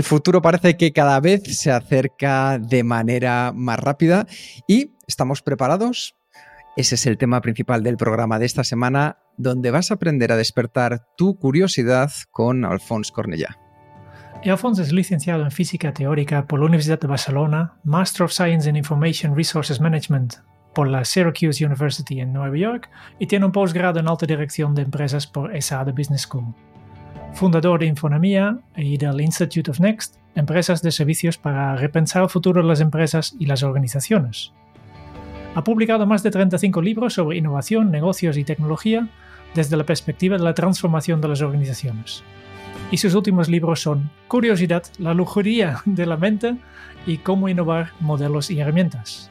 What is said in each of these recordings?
El futuro parece que cada vez se acerca de manera más rápida y estamos preparados. Ese es el tema principal del programa de esta semana, donde vas a aprender a despertar tu curiosidad con Alphonse Cornellá. Alphonse es licenciado en Física Teórica por la Universidad de Barcelona, Master of Science in Information Resources Management por la Syracuse University en Nueva York y tiene un posgrado en alta dirección de empresas por ESADE Business School fundador de Infonomía y del Institute of Next, empresas de servicios para repensar el futuro de las empresas y las organizaciones. Ha publicado más de 35 libros sobre innovación, negocios y tecnología desde la perspectiva de la transformación de las organizaciones. Y sus últimos libros son Curiosidad, la lujuria de la mente y cómo innovar modelos y herramientas.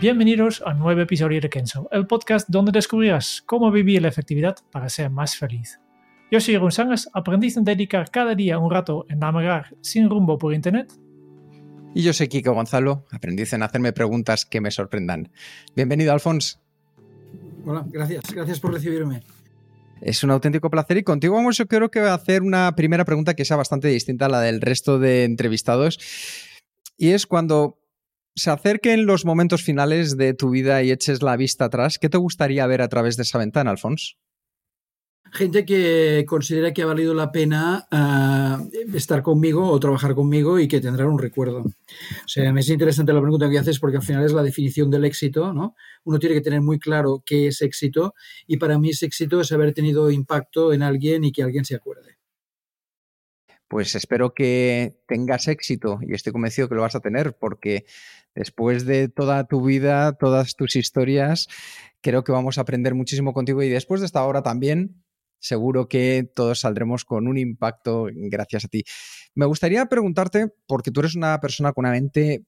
Bienvenidos a un nuevo episodio de Kenzo, el podcast donde descubrirás cómo vivir la efectividad para ser más feliz. Yo soy González, aprendiz en dedicar cada día un rato en navegar sin rumbo por Internet. Y yo soy Kiko Gonzalo, aprendiz en hacerme preguntas que me sorprendan. Bienvenido, Alfons. Hola, gracias. Gracias por recibirme. Es un auténtico placer y contigo vamos yo creo que voy a hacer una primera pregunta que sea bastante distinta a la del resto de entrevistados. Y es cuando se acerquen los momentos finales de tu vida y eches la vista atrás, ¿qué te gustaría ver a través de esa ventana, Alfons? Gente que considera que ha valido la pena uh, estar conmigo o trabajar conmigo y que tendrán un recuerdo. O sea, me es interesante la pregunta que haces porque al final es la definición del éxito, ¿no? Uno tiene que tener muy claro qué es éxito y para mí ese éxito es haber tenido impacto en alguien y que alguien se acuerde. Pues espero que tengas éxito y estoy convencido que lo vas a tener porque después de toda tu vida, todas tus historias, creo que vamos a aprender muchísimo contigo y después de esta hora también seguro que todos saldremos con un impacto gracias a ti. Me gustaría preguntarte, porque tú eres una persona con una mente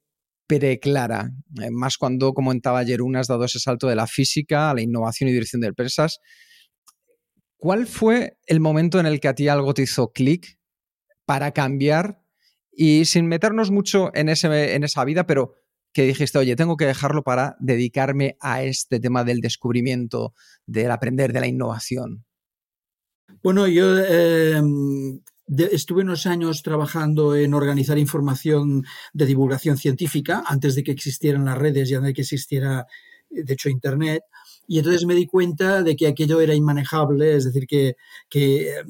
preclara, eh, más cuando comentaba ayer una has dado ese salto de la física a la innovación y dirección de empresas. ¿Cuál fue el momento en el que a ti algo te hizo clic para cambiar y sin meternos mucho en, ese, en esa vida, pero que dijiste, oye, tengo que dejarlo para dedicarme a este tema del descubrimiento, del aprender, de la innovación? Bueno, yo em, estuve unos años trabajando en organizar información de divulgación científica antes de que existieran las redes y antes de que existiera, de hecho, Internet. Y entonces me di cuenta de que aquello era inmanejable, es decir, que, que eh,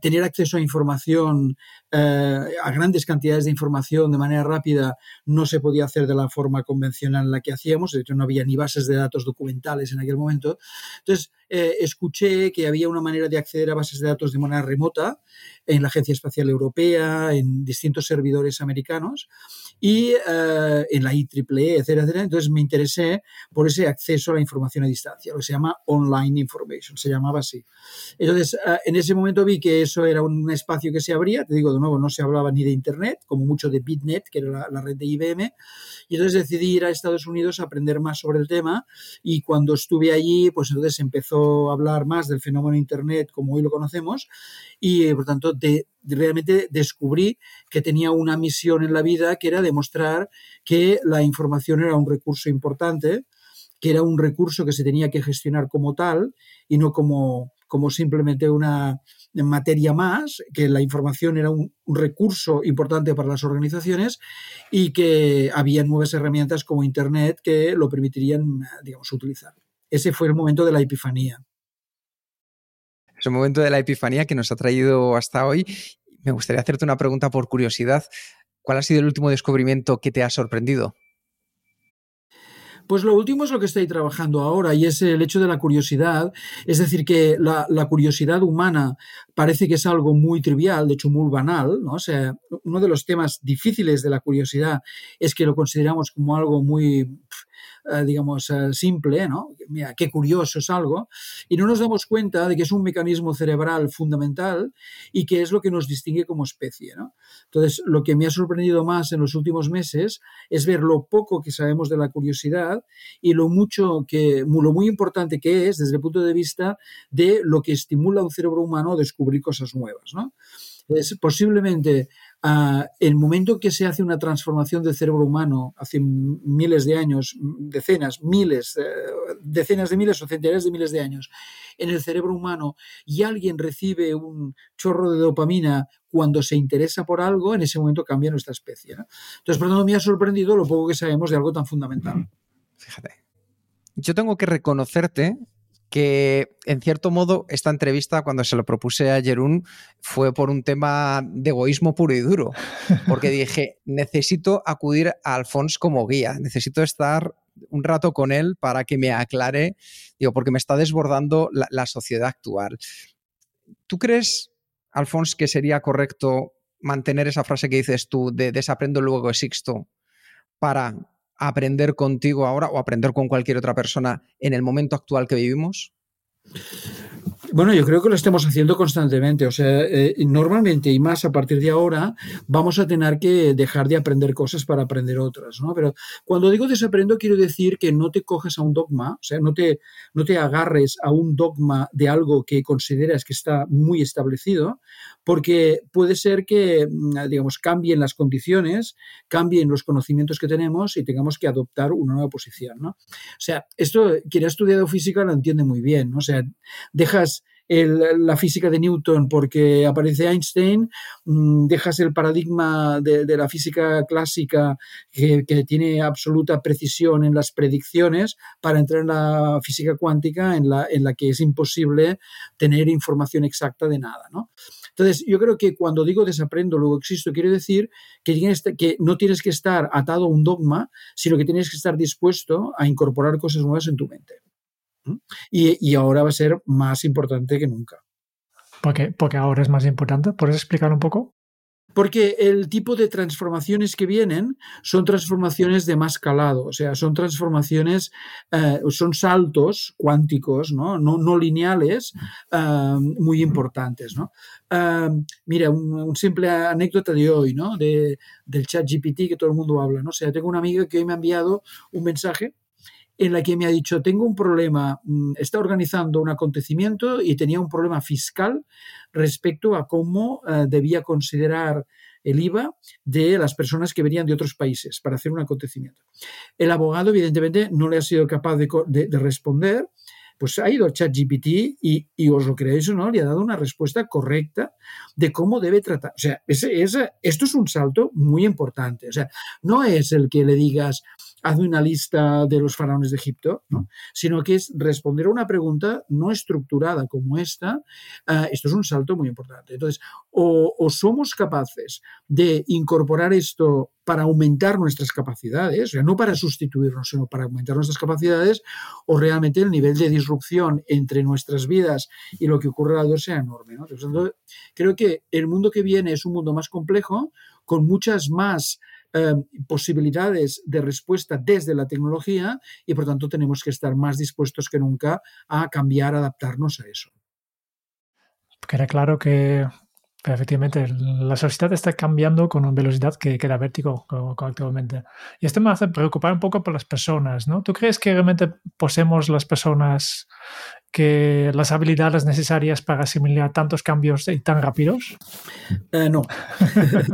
tener acceso a información, eh, a grandes cantidades de información de manera rápida, no se podía hacer de la forma convencional en la que hacíamos, de hecho no había ni bases de datos documentales en aquel momento. Entonces, eh, escuché que había una manera de acceder a bases de datos de manera remota en la Agencia Espacial Europea, en distintos servidores americanos y eh, en la IEEE, etcétera, etcétera. Entonces me interesé por ese acceso a la información a distancia, lo que se llama Online Information, se llamaba así. Entonces, eh, en ese momento vi que eso era un espacio que se abría, te digo de nuevo, no se hablaba ni de Internet, como mucho de BitNet, que era la, la red de IBM, y entonces decidí ir a Estados Unidos a aprender más sobre el tema y cuando estuve allí, pues entonces empezó a hablar más del fenómeno Internet como hoy lo conocemos y por tanto de, realmente descubrí que tenía una misión en la vida que era demostrar que la información era un recurso importante, que era un recurso que se tenía que gestionar como tal y no como, como simplemente una materia más, que la información era un, recurso importante para las organizaciones y que había nuevas herramientas como Internet que lo permitirían, digamos, utilizar. Ese fue el momento de la epifanía. Es el momento de la epifanía que nos ha traído hasta hoy. Me gustaría hacerte una pregunta por curiosidad. ¿Cuál ha sido el último descubrimiento que te ha sorprendido? Pues lo último es lo que estoy trabajando ahora y es el hecho de la curiosidad. Es decir, que la, curiosidad humana parece que es algo muy trivial, de hecho muy banal, ¿no? O sea, uno de los temas difíciles de la curiosidad es que lo consideramos como algo muy digamos, eh, simple, ¿no? Mira, qué curioso es algo, y no nos damos cuenta de que es un mecanismo cerebral fundamental y que es lo que nos distingue como especie, ¿no? Entonces, lo que me ha sorprendido más en los últimos meses es ver lo poco que sabemos de la curiosidad y lo mucho que, lo muy importante que es desde el punto de vista de lo que estimula un cerebro humano a descubrir cosas nuevas, ¿no? Es posiblemente uh, el momento que se hace una transformación del cerebro humano hace miles de años, decenas, miles, uh, decenas de miles o centenares de miles de años en el cerebro humano y alguien recibe un chorro de dopamina cuando se interesa por algo, en ese momento cambia nuestra especie. Entonces, por tanto, me ha sorprendido lo poco que sabemos de algo tan fundamental. Fíjate. Yo tengo que reconocerte que en cierto modo esta entrevista cuando se lo propuse a Jerún fue por un tema de egoísmo puro y duro, porque dije, necesito acudir a Alfons como guía, necesito estar un rato con él para que me aclare, digo, porque me está desbordando la, la sociedad actual. ¿Tú crees, Alfons, que sería correcto mantener esa frase que dices tú de desaprendo luego existo para aprender contigo ahora o aprender con cualquier otra persona en el momento actual que vivimos? Bueno, yo creo que lo estamos haciendo constantemente. O sea, eh, normalmente y más a partir de ahora vamos a tener que dejar de aprender cosas para aprender otras, ¿no? Pero cuando digo desaprendo quiero decir que no te coges a un dogma, o sea, no te, no te agarres a un dogma de algo que consideras que está muy establecido, porque puede ser que, mm, digamos, cambien las condiciones, cambien los conocimientos que tenemos y tengamos que adoptar una nueva posición, ¿no? O sea, esto quien ha estudiado física lo entiende muy bien, ¿no? O sea, dejas el, la física de Newton porque aparece Einstein, mmm, dejas el paradigma de, de la física clásica que, que, tiene absoluta precisión en las predicciones para entrar en la física cuántica en la, en la que es imposible tener información exacta de nada, ¿no? Entonces, yo creo que cuando digo desaprendo, luego existo, quiero decir que, tienes, que no tienes que estar atado a un dogma, sino que tienes que estar dispuesto a incorporar cosas nuevas en tu mente. Y, y, ahora va a ser más importante que nunca. ¿Por qué? Porque ahora es más importante. ¿Puedes explicar un poco? Porque el tipo de transformaciones que vienen son transformaciones de más calado, o sea, son transformaciones, eh, son saltos cuánticos, no, no, lineales, uh, muy importantes. ¿no? Uh, mira, un, un, simple anécdota de hoy, ¿no? de, del chat GPT que todo el mundo habla. ¿no? O sea, tengo una amiga que hoy me ha enviado un mensaje en la que me ha dicho, tengo un problema, mm, está organizando un acontecimiento y tenía un problema fiscal respecto a cómo uh, debía considerar el IVA de las personas que venían de otros países para hacer un acontecimiento. El abogado, evidentemente, no le ha sido capaz de, de, de responder, pues ha ido a ChatGPT y, y, os lo creéis o no, le ha dado una respuesta correcta de cómo debe tratar. O sea, esto es un salto muy importante. O sea, no es el que le digas, hazme una lista de los faraones de Egipto, ¿no? sino que es responder a una pregunta no estructurada como esta. Uh, esto es un salto muy importante. Entonces, o, somos capaces de incorporar esto para aumentar nuestras capacidades, o sea, no para sustituirnos, sino para aumentar nuestras capacidades, o realmente el nivel de disrupción entre nuestras vidas y lo que ocurre alrededor sea enorme. ¿no? Entonces, creo que el mundo que viene es un mundo más complejo, con muchas más eh, posibilidades de respuesta desde la tecnología y por tanto tenemos que estar más dispuestos que nunca a cambiar, adaptarnos a eso. Queda claro que efectivamente la sociedad está cambiando con una velocidad que, que da vértigo actualmente. Y esto me hace preocupar un poco por las personas, ¿no? ¿Tú crees que realmente poseemos las personas que las habilidades necesarias para asimilar tantos cambios y tan rápidos? Eh, no.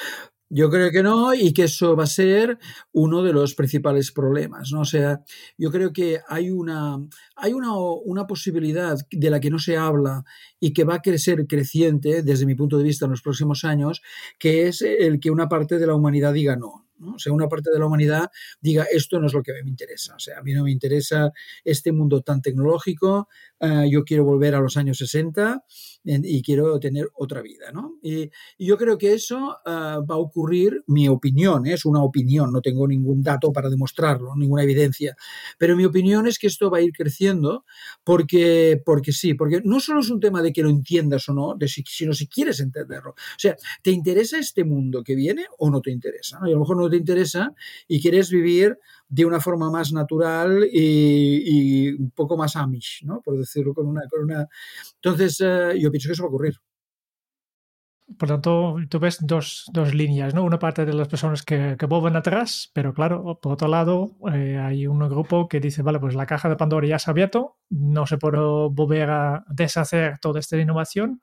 Yo creo que no y que eso va a ser uno de los principales problemas. ¿no? O sea, yo creo que hay, una, hay una, una posibilidad de la que no se habla y que va a ser creciente desde mi punto de vista en los próximos años, que es el que una parte de la humanidad diga no. O sea, una parte de la humanidad diga esto no es lo que me interesa. O sea, a mí no me interesa este mundo tan tecnológico, uh, yo quiero volver a los años 60 y quiero tener otra vida, ¿no? Y, yo creo que eso uh, va a ocurrir, mi opinión, ¿eh? es una opinión, no tengo ningún dato para demostrarlo, ninguna evidencia, pero mi opinión es que esto va a ir creciendo porque, porque sí, porque no solo es un tema de que lo entiendas o no, sino si quieres entenderlo. O sea, ¿te interesa este mundo que viene o no te interesa? Y a lo mejor no te interesa y quieres vivir de una forma más natural y, un poco más amish, ¿no? Por decirlo con una... Con una... Entonces, eh, yo pienso que eso va a ocurrir. Por tanto, tú ves dos, dos, líneas, ¿no? Una parte de las personas que, que vuelven atrás, pero claro, por otro lado, eh, hay un grupo que dice, vale, pues la caja de Pandora ya se ha abierto, no se puede volver a deshacer toda esta innovación,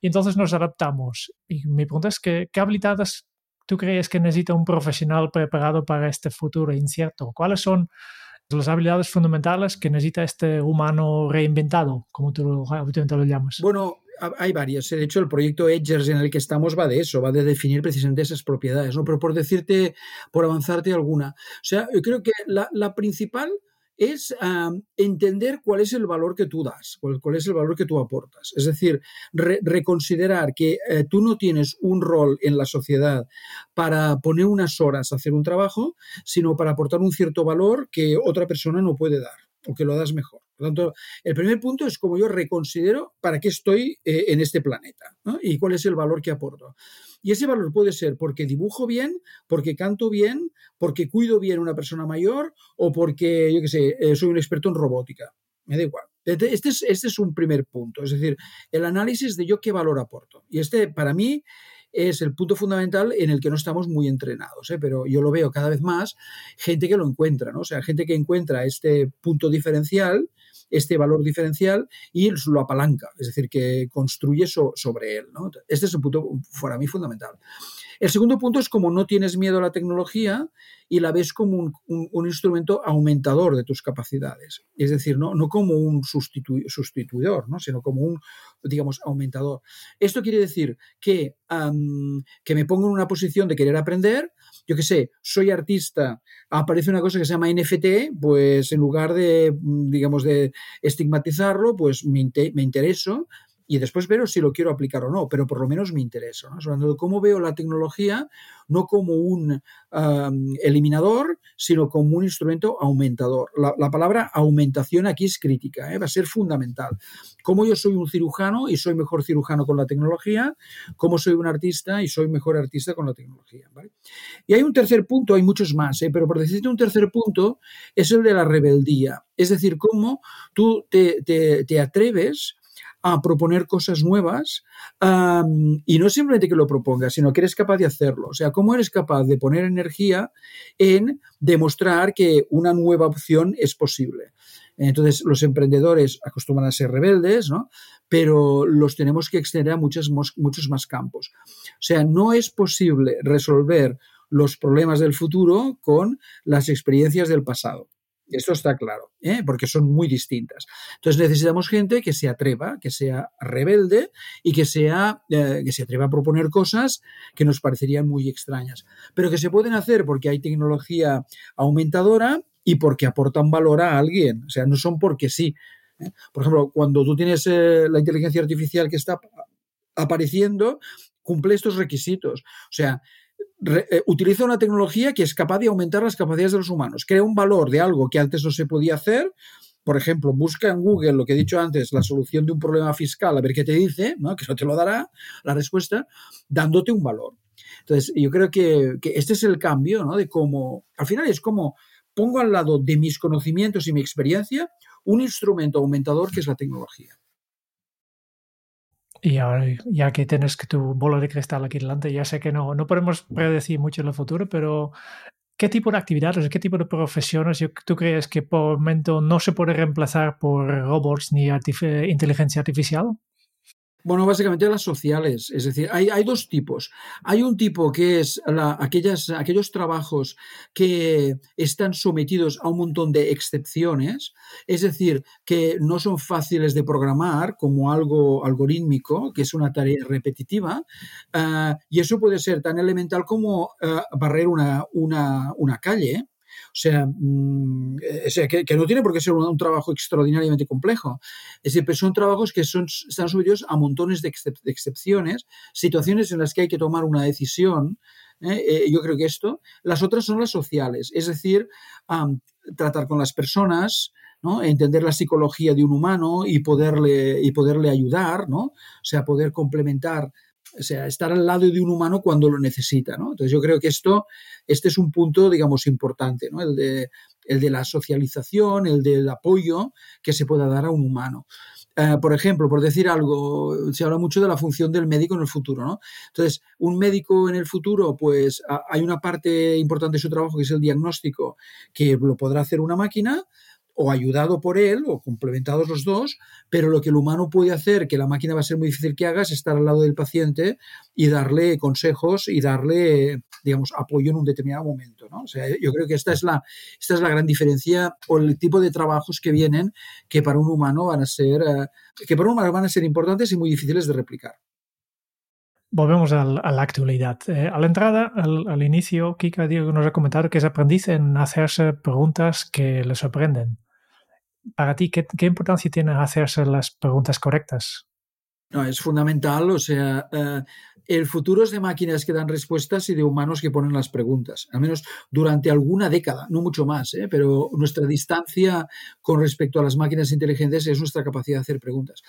y entonces nos adaptamos. Y mi pregunta es, que, ¿qué habilidades tú crees que necesita un profesional preparado para este futuro incierto? ¿Cuáles son las habilidades fundamentales que necesita este humano reinventado, como tú habitualmente lo llamas? Bueno, hay varias. De hecho, el proyecto Edgers en el que estamos va de eso, va de definir precisamente esas propiedades. ¿no? Pero por decirte, por avanzarte alguna. O sea, yo creo que la, la principal es entender cuál es el valor que tú das, cuál, es el valor que tú aportas. Es decir, reconsiderar que eh, tú no tienes un rol en la sociedad para poner unas horas a hacer un trabajo, sino para aportar un cierto valor que otra persona no puede dar o que lo das mejor. Por lo tanto, el primer punto es como yo reconsidero para qué estoy eh, en este planeta y cuál es el valor que aporto. Y ese valor puede ser porque dibujo bien, porque canto bien, porque cuido bien a una persona mayor o porque, yo qué sé, eh, soy un experto en robótica. Me da igual. Este, este es, este es un primer punto, es decir, el análisis de yo qué valor aporto. Y este, para mí, es el punto fundamental en el que no estamos muy entrenados, ¿eh? pero yo lo veo cada vez más, gente que lo encuentra, ¿no? O sea, gente que encuentra este punto diferencial este valor diferencial y lo apalanca, es decir, que construye sobre él. Este es un punto para mí fundamental. El segundo punto es como no tienes miedo a la tecnología y la ves como un, instrumento aumentador de tus capacidades. Es decir, no, como un sustituidor, ¿no? sino como un, digamos, aumentador. Esto quiere decir que, que me pongo en una posición de querer aprender, yo qué sé, soy artista, aparece una cosa que se llama NFT, pues en lugar de, digamos, de estigmatizarlo, pues me, me intereso y después ver si lo quiero aplicar o no, pero por lo menos me interesa. ¿no? Hablando de cómo veo la tecnología no como un eliminador, sino como un instrumento aumentador. La, palabra aumentación aquí es crítica, ¿eh? va a ser fundamental. Como yo soy un cirujano y soy mejor cirujano con la tecnología, como soy un artista y soy mejor artista con la tecnología. Y hay un tercer punto, hay muchos más, ¿eh? pero por decirte un tercer punto, es el de la rebeldía. Es decir, cómo tú te, te atreves a proponer cosas nuevas y no simplemente que lo propongas, sino que eres capaz de hacerlo. O sea, cómo eres capaz de poner energía en demostrar que una nueva opción es posible. Entonces, los emprendedores acostumbran a ser rebeldes, ¿no? pero los tenemos que extender a muchos, muchos más campos. O sea, no es posible resolver los problemas del futuro con las experiencias del pasado. Esto está claro, ¿eh? porque son muy distintas. Entonces necesitamos gente que se atreva, que sea rebelde y que, sea, eh, que se atreva a proponer cosas que nos parecerían muy extrañas, pero que se pueden hacer porque hay tecnología aumentadora y porque aportan valor a alguien. O sea, no son porque sí. ¿eh? Por ejemplo, cuando tú tienes la inteligencia artificial que está apareciendo, cumple estos requisitos. O sea, eh, utiliza una tecnología que es capaz de aumentar las capacidades de los humanos, crea un valor de algo que antes no se podía hacer. Por ejemplo, busca en Google lo que he dicho antes, la solución de un problema fiscal, a ver qué te dice, ¿no? que no te lo dará la respuesta, dándote un valor. Entonces, yo creo que, que este es el cambio, ¿no? De cómo, al final es como pongo al lado de mis conocimientos y mi experiencia un instrumento aumentador que es la tecnología. Y ahora, ya que tienes que tu bola de cristal aquí delante, ya sé que no, no podemos predecir mucho en el futuro, pero ¿qué tipo de actividades, qué tipo de profesiones tú crees que por momento no se puede reemplazar por robots ni inteligencia artificial? Bueno, básicamente las sociales. Es decir, hay, hay dos tipos. Hay un tipo que es la, aquellas, aquellos trabajos que están sometidos a un montón de excepciones, es decir, que no son fáciles de programar como algo algorítmico, que es una tarea repetitiva, uh, y eso puede ser tan elemental como uh, barrer una, una, una calle Mm, o sea, que, no tiene por qué ser un, trabajo extraordinariamente complejo. Es decir, son trabajos que son, están sometidos a montones de, excepciones, situaciones en las que hay que tomar una decisión. ¿eh? Eh, yo creo que esto. Las otras son las sociales, es decir, tratar con las personas, ¿no? entender la psicología de un humano y poderle, y poderle ayudar, ¿no? o sea, poder complementar o sea, estar al lado de un humano cuando lo necesita, ¿no? Entonces yo creo que esto, este es un punto, digamos, importante, ¿no? El de, el de la socialización, el del apoyo que se pueda dar a un humano. Eh, por ejemplo, por decir algo, se habla mucho de la función del médico en el futuro, ¿no? Entonces, un médico en el futuro, pues hay una parte importante de su trabajo que es el diagnóstico, que lo podrá hacer una máquina, o ayudado por él o complementados los dos, pero lo que el humano puede hacer, que la máquina va a ser muy difícil que haga, es estar al lado del paciente y darle consejos y darle, digamos, apoyo en un determinado momento. ¿no? O sea, yo creo que esta es, la, esta es la gran diferencia o el tipo de trabajos que vienen que para un humano van a ser, eh, que para un humano van a ser importantes y muy difíciles de replicar. Volvemos a la actualidad. Eh, a la entrada, al, al inicio, Kika nos ha comentado que es aprendiz en hacerse preguntas que le sorprenden para ti, ¿qué, importancia tiene hacerse las preguntas correctas? No, es fundamental, o sea, eh, el futuro es de máquinas que dan respuestas y de humanos que ponen las preguntas, al menos durante alguna década, no mucho más, ¿eh? pero nuestra distancia con respecto a las máquinas inteligentes es nuestra capacidad de hacer preguntas.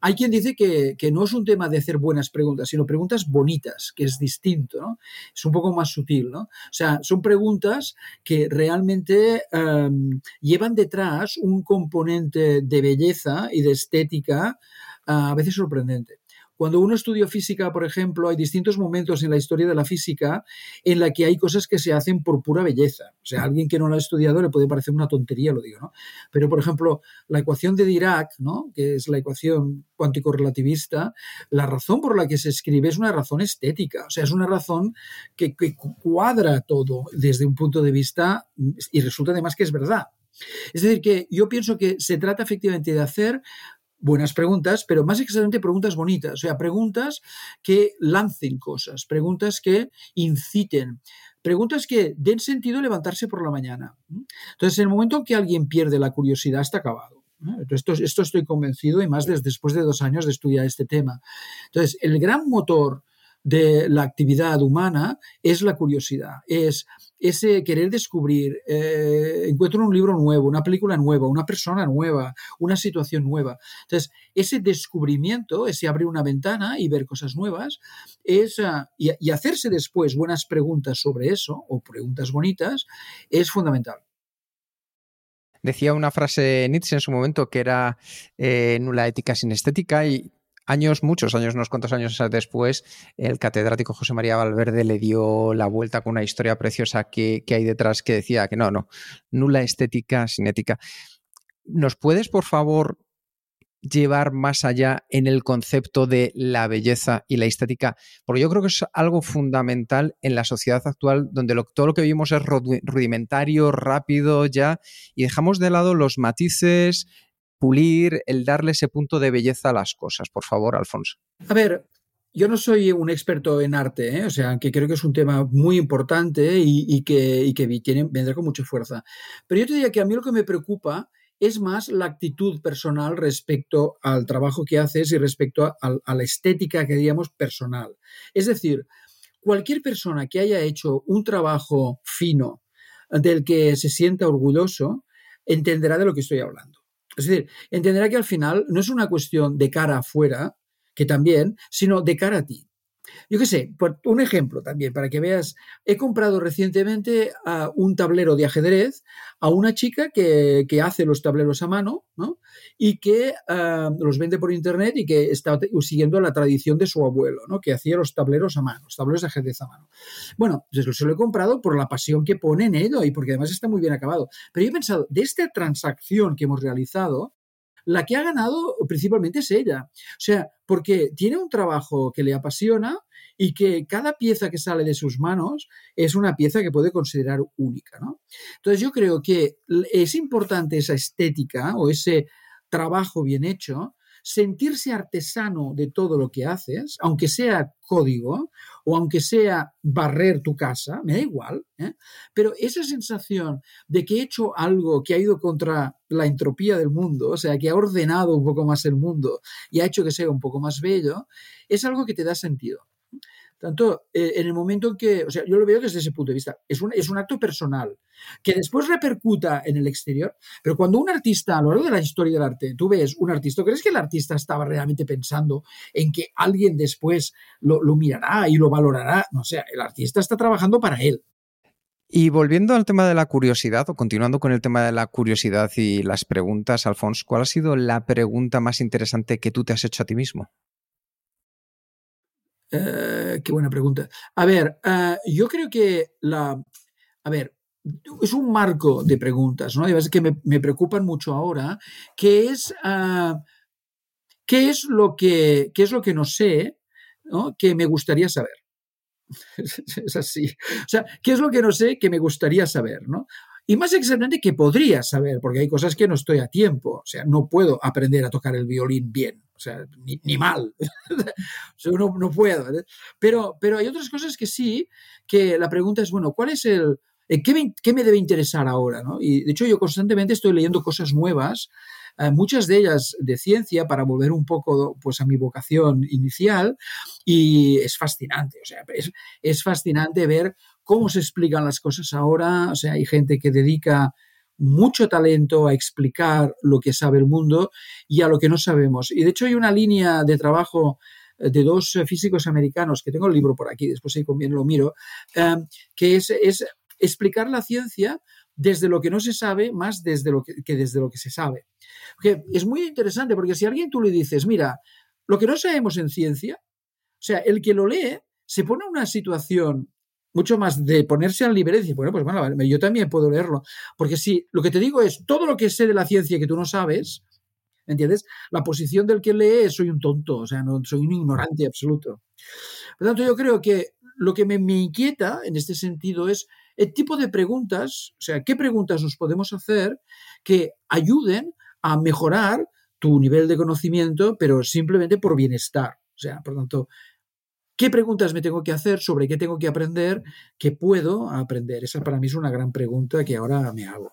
Hay quien dice que, no es un tema de hacer buenas preguntas, sino preguntas bonitas, que es distinto, ¿no? es un poco más sutil. ¿no? O sea, son preguntas que realmente em, llevan detrás un componente de belleza y de estética a veces sorprendente. Cuando uno estudia física, por ejemplo, hay distintos momentos en la historia de la física en la que hay cosas que se hacen por pura belleza. O sea, a alguien que no lo ha estudiado le puede parecer una tontería, lo digo, ¿no? Pero, por ejemplo, la ecuación de Dirac, ¿no? Que es la ecuación cuántico-relativista, la razón por la que se escribe es una razón estética. O sea, es una razón que, que cuadra todo desde un punto de vista y resulta además que es verdad. Es decir, que yo pienso que se trata efectivamente de hacer buenas preguntas, pero más exactamente preguntas bonitas, o sea, preguntas que lancen cosas, preguntas que inciten, preguntas que den sentido a levantarse por la mañana. Entonces, en el momento en que alguien pierde la curiosidad, está acabado. Esto, esto estoy convencido y más después de dos años de estudiar este tema. Entonces, el gran motor de la actividad humana es la curiosidad, es ese querer descubrir, eh, encuentro un libro nuevo, una película nueva, una persona nueva, una situación nueva. Entonces, ese descubrimiento, ese abrir una ventana y ver cosas nuevas, ah, y, hacerse después buenas preguntas sobre eso, o preguntas bonitas, es fundamental. Decía una frase Nietzsche en su momento que era eh, nula ética sin estética y años, muchos años, unos cuantos años después, el catedrático José María Valverde le dio la vuelta con una historia preciosa que, hay detrás que decía que no, no, nula estética sin ética. ¿Nos puedes, por favor, llevar más allá en el concepto de la belleza y la estética? Porque yo creo que es algo fundamental en la sociedad actual, donde todo lo que vivimos es rudimentario, rápido ya, y dejamos de lado los matices, pulir, el darle ese punto de belleza a las cosas. Por favor, Alfonso. A ver, yo no soy un experto en arte, ¿eh? o sea, que creo que es un tema muy importante y, que, que vendrá con mucha fuerza. Pero yo te diría que a mí lo que me preocupa es más la actitud personal respecto al trabajo que haces y respecto a, a la estética que diríamos personal. Es decir, cualquier persona que haya hecho un trabajo fino del que se sienta orgulloso entenderá de lo que estoy hablando. Es decir, entenderá que al final no es una cuestión de cara afuera, que también, sino de cara a ti. Yo qué sé, por un ejemplo también, para que veas, he comprado recientemente un tablero de ajedrez a una chica que, hace los tableros a mano, ¿no? Y que ah, los vende por internet y que está siguiendo la tradición de su abuelo, ¿no? Que hacía los tableros a mano, los tableros de ajedrez a mano. Bueno, pues se lo he comprado por la pasión que pone en ello y porque además está muy bien acabado. Pero yo he pensado, de esta transacción que hemos realizado, la que ha ganado principalmente es ella. O sea, porque tiene un trabajo que le apasiona y que cada pieza que sale de sus manos es una pieza que puede considerar única. ¿no? Entonces yo creo que es importante esa estética o ese trabajo bien hecho sentirse artesano de todo lo que haces, aunque sea código o aunque sea barrer tu casa, me da igual, ¿eh? pero esa sensación de que he hecho algo que ha ido contra la entropía del mundo, o sea, que ha ordenado un poco más el mundo y ha hecho que sea un poco más bello, es algo que te da sentido. Tanto, eh, en el momento en que, o sea, yo lo veo desde ese punto de vista, es un, es un acto personal que después repercuta en el exterior, pero cuando un artista, a lo largo de la historia del arte, tú ves un artista, ¿crees que el artista estaba realmente pensando en que alguien después lo, lo mirará y lo valorará? No, o sea, el artista está trabajando para él. Y volviendo al tema de la curiosidad, o continuando con el tema de la curiosidad y las preguntas, Alfonso, ¿cuál ha sido la pregunta más interesante que tú te has hecho a ti mismo? Eh, qué buena pregunta. A ver, uh, yo creo que la. A ver, es un marco de preguntas, ¿no? Y que me, preocupan mucho ahora, que es. Uh, ¿Qué es lo que, qué es lo que no sé ¿no? que me gustaría saber? es así. O sea, ¿qué es lo que no sé que me gustaría saber? ¿no? Y más exactamente que podría saber, porque hay cosas que no estoy a tiempo. O sea, no puedo aprender a tocar el violín bien. Sea, ni, mal. o sea, no, puedo. ¿eh? Pero, pero hay otras cosas que sí, que la pregunta es, bueno, ¿cuál es el... ¿Qué me, qué me debe interesar ahora? ¿no? Y de hecho yo constantemente estoy leyendo cosas nuevas, eh, muchas de ellas de ciencia, para volver un poco pues, a mi vocación inicial, y es fascinante. O sea, es, es fascinante ver cómo se explican las cosas ahora. O sea, hay gente que dedica mucho talento a explicar lo que sabe el mundo y a lo que no sabemos. Y de hecho hay una línea de trabajo eh, de dos físicos americanos, que tengo el libro por aquí, después si conviene lo miro, eh, que es, es, explicar la ciencia desde lo que no se sabe más desde lo que, que desde lo que se sabe. Que es muy interesante porque si a alguien tú le dices, mira, lo que no sabemos en ciencia, o sea, el que lo lee se pone en una situación mucho más de ponerse al libre y decir, bueno, pues bueno, yo también puedo leerlo. Porque si lo que te digo es todo lo que sé de la ciencia que tú no sabes, ¿entiendes? La posición del que lee soy un tonto, o sea, no, soy un ignorante absoluto. Por lo tanto, yo creo que lo que me, me inquieta en este sentido es el tipo de preguntas, o sea, qué preguntas nos podemos hacer que ayuden a mejorar tu nivel de conocimiento, pero simplemente por bienestar. O sea, por tanto, ¿Qué preguntas me tengo que hacer sobre qué tengo que aprender? ¿Qué puedo aprender? Esa para mí es una gran pregunta que ahora me hago.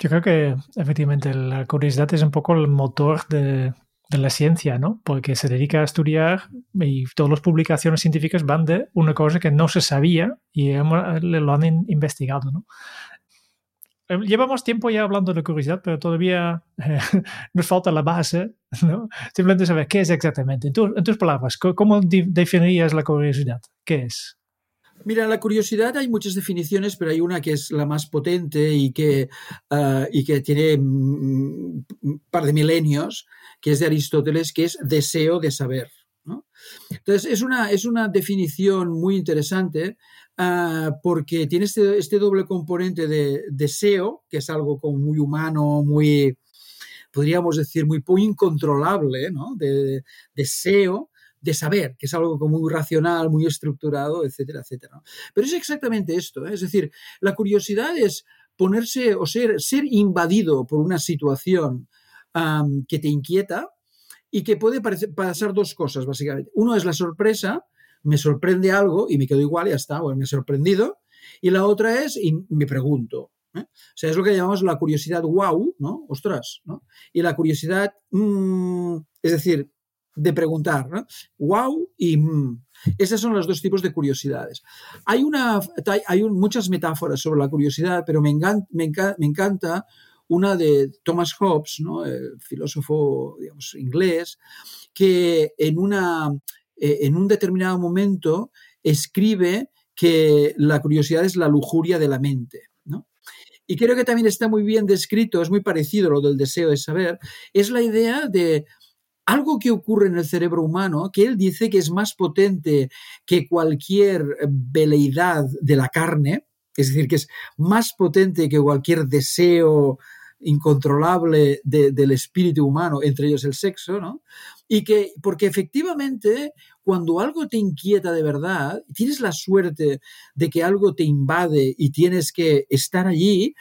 Yo creo que efectivamente la curiosidad es un poco el motor de, de, la ciencia, ¿no? Porque se dedica a estudiar y todas las publicaciones científicas van de una cosa que no se sabía y lo han investigado, ¿no? Eh, llevamos tiempo ya hablando de curiosidad, pero todavía eh, nos falta la base, ¿no? Simplemente saber qué es exactamente. En, tu, en tus palabras, ¿cómo definirías la curiosidad? ¿Qué es? Mira, la curiosidad hay muchas definiciones, pero hay una que es la más potente y que, uh, y que tiene un par de milenios, que es de Aristóteles, que es deseo de saber. ¿no? Entonces, es una, es una definición muy interesante uh, porque tiene este, este, doble componente de deseo, que es algo como muy humano, muy, podríamos decir, muy, muy incontrolable, ¿no? de, de deseo, de saber, que es algo como muy racional, muy estructurado, etcétera, etcétera. Pero es exactamente esto, ¿eh? es decir, la curiosidad es ponerse o ser, ser invadido por una situación que te inquieta y que puede pasar dos cosas, básicamente. Uno es la sorpresa, me sorprende algo y me quedo igual, ya está, bueno, me he sorprendido. Y la otra es, y me pregunto. ¿eh? O sea, es lo que llamamos la curiosidad wow, ¿no? Ostras, ¿no? Y la curiosidad, mmm, es decir, de preguntar, ¿no? Wow y mmm. Esos son los dos tipos de curiosidades. Hay, una, hay muchas metáforas sobre la curiosidad, pero me encanta, me encanta, me encanta una de Thomas Hobbes, ¿no? el filósofo inglés, que en una eh, en un determinado momento escribe que la curiosidad es la lujuria de la mente. ¿no? Y creo que también está muy bien descrito, es muy parecido a lo del deseo de saber, es la idea de algo que ocurre en el cerebro humano que él dice que es más potente que cualquier veleidad de la carne, es decir, que es más potente que cualquier deseo incontrolable de, del espíritu humano, entre ellos el sexo, ¿no? Y que, porque efectivamente, cuando algo te inquieta de verdad, tienes la suerte de que algo te invade y tienes que estar allí,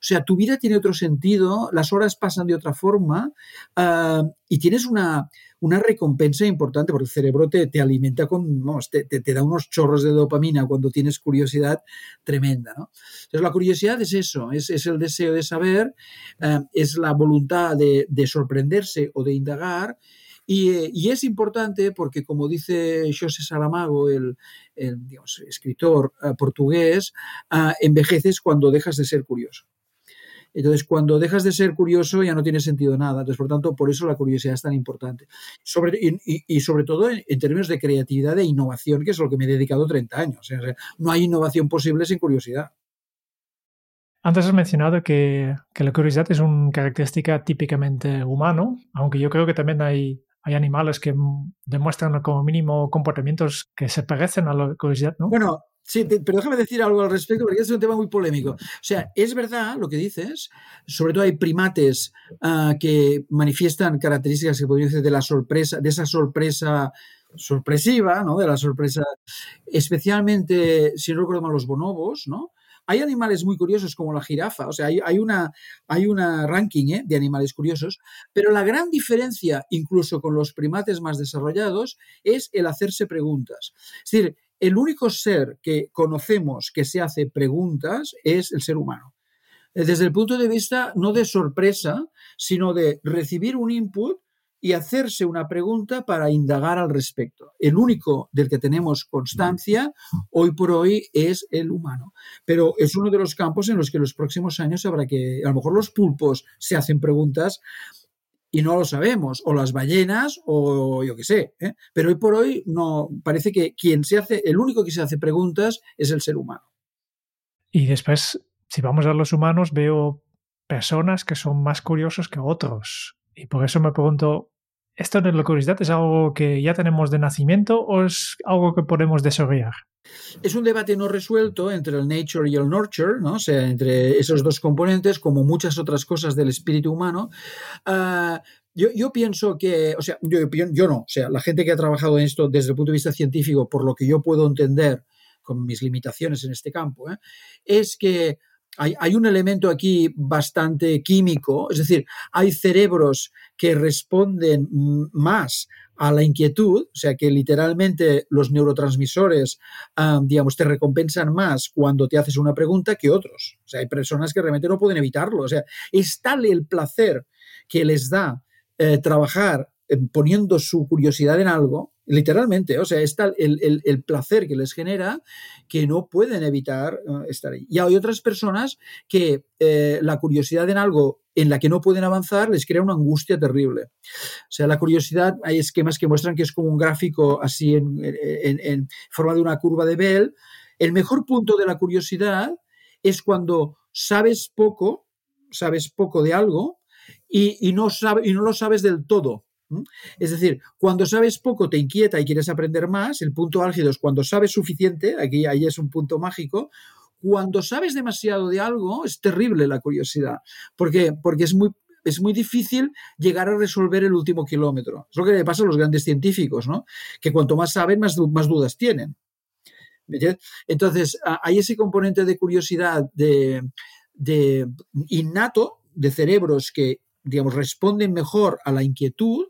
o sea, tu vida tiene otro sentido, las horas pasan de otra forma uh, y tienes una, una recompensa importante porque el cerebro te, te alimenta con, vamos, te, te, da unos chorros de dopamina cuando tienes curiosidad tremenda. ¿no? Entonces la curiosidad es eso, es, es el deseo de saber, uh, es la voluntad de, de sorprenderse o de indagar Y, es importante porque, como dice José Saramago, el, escritor portugués, envejeces cuando dejas de ser curioso. Entonces, cuando dejas de ser curioso ya no tiene sentido nada. Entonces, por tanto, por eso la curiosidad es tan importante. Sobre, y, sobre todo en, términos de creatividad e innovación, que es lo que me he dedicado 30 años. no hay innovación posible sin curiosidad. Antes has mencionado que, la curiosidad es una característica típicamente humano, aunque yo creo que también hay, hay animales que demuestran como mínimo comportamientos que se parecen a la curiosidad, ¿no? Bueno, Sí, pero déjame decir algo al respecto porque es un tema muy polémico. O sea, es verdad lo que dices, sobre todo hay primates ah, que manifiestan características que podrían decir de la sorpresa, de esa sorpresa sorpresiva, ¿no? De la sorpresa, especialmente, si no recuerdo mal, los bonobos, ¿no? Hay animales muy curiosos como la jirafa, o sea, hay, hay una, hay una ranking ¿eh? de animales curiosos, pero la gran diferencia, incluso con los primates más desarrollados, es el hacerse preguntas. Es decir, el único ser que conocemos que se hace preguntas es el ser humano. Desde el punto de vista no de sorpresa, sino de recibir un input y hacerse una pregunta para indagar al respecto. El único del que tenemos constancia hoy por hoy es el humano. Pero es uno de los campos en los que en los próximos años habrá que, a lo mejor los pulpos se hacen preguntas y no lo sabemos, o las ballenas, o yo qué sé. ¿eh? Pero hoy por hoy no parece que quien se hace, el único que se hace preguntas es el ser humano. Y después, si vamos a los humanos, veo personas que son más curiosos que otros. Y por eso me pregunto, ¿esto de la curiosidad es algo que ya tenemos de nacimiento o es algo que podemos desarrollar? Es un debate no resuelto entre el nature y el nurture, ¿no? o sea, entre esos dos componentes, como muchas otras cosas del espíritu humano. Ah, yo, pienso que, o sea, yo, yo, no, o sea, la gente que ha trabajado en esto desde el punto de vista científico, por lo que yo puedo entender con mis limitaciones en este campo, ¿eh? es que hay, un elemento aquí bastante químico, es decir, hay cerebros que responden más a la inquietud, o sea que literalmente los neurotransmisores, digamos, te recompensan más cuando te haces una pregunta que otros. O sea, hay personas que realmente no pueden evitarlo. O sea, es tal el placer que les da eh, trabajar eh, poniendo su curiosidad en algo, literalmente, o sea, es tal el, placer que les genera que no pueden evitar eh, estar ahí. Y hay otras personas que la curiosidad en algo en la que no pueden avanzar les crea una angustia terrible. O sea, la curiosidad, hay esquemas que muestran que es como un gráfico así en, forma de una curva de Bell. El mejor punto de la curiosidad es cuando sabes poco, sabes poco de algo y, no, sabe, y no lo sabes del todo. Es decir, cuando sabes poco te inquieta y quieres aprender más, el punto álgido es cuando sabes suficiente, aquí ahí es un punto mágico, cuando sabes demasiado de algo, es terrible la curiosidad. ¿Por qué? Porque es muy, es muy difícil llegar a resolver el último kilómetro. Es lo que le pasa a los grandes científicos, ¿no? Que cuanto más saben, más, más dudas tienen. Entonces, hay ese componente de curiosidad de, de innato de cerebros que digamos, responden mejor a la inquietud,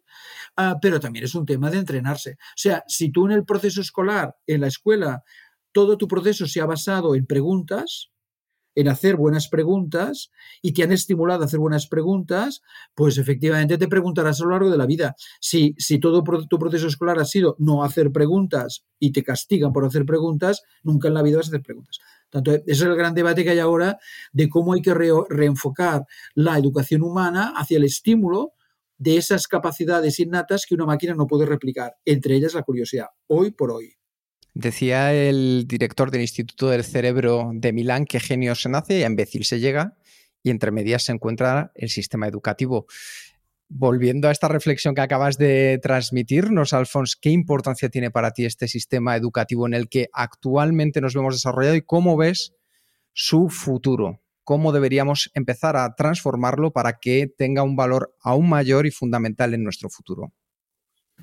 ah, pero también es un tema de entrenarse. O sea, si tú en el proceso escolar, en la escuela, todo tu proceso se ha basado en preguntas, en hacer buenas preguntas y te han estimulado a hacer buenas preguntas, pues efectivamente te preguntarás a lo largo de la vida. Si, si todo tu proceso escolar ha sido no hacer preguntas y te castigan por hacer preguntas, nunca en la vida vas a hacer preguntas. Tanto, ese es el gran debate que hay ahora de cómo hay que reenfocar la educación humana hacia el estímulo de esas capacidades innatas que una máquina no puede replicar, entre ellas la curiosidad, hoy por hoy. Decía el director del Instituto del Cerebro de Milán que genio se nace y a imbécil se llega y entre medias se encuentra el sistema educativo. Volviendo a esta reflexión que acabas de transmitirnos, Alfons, ¿qué importancia tiene para ti este sistema educativo en el que actualmente nos vemos desarrollado y cómo ves su futuro? ¿Cómo deberíamos empezar a transformarlo para que tenga un valor aún mayor y fundamental en nuestro futuro?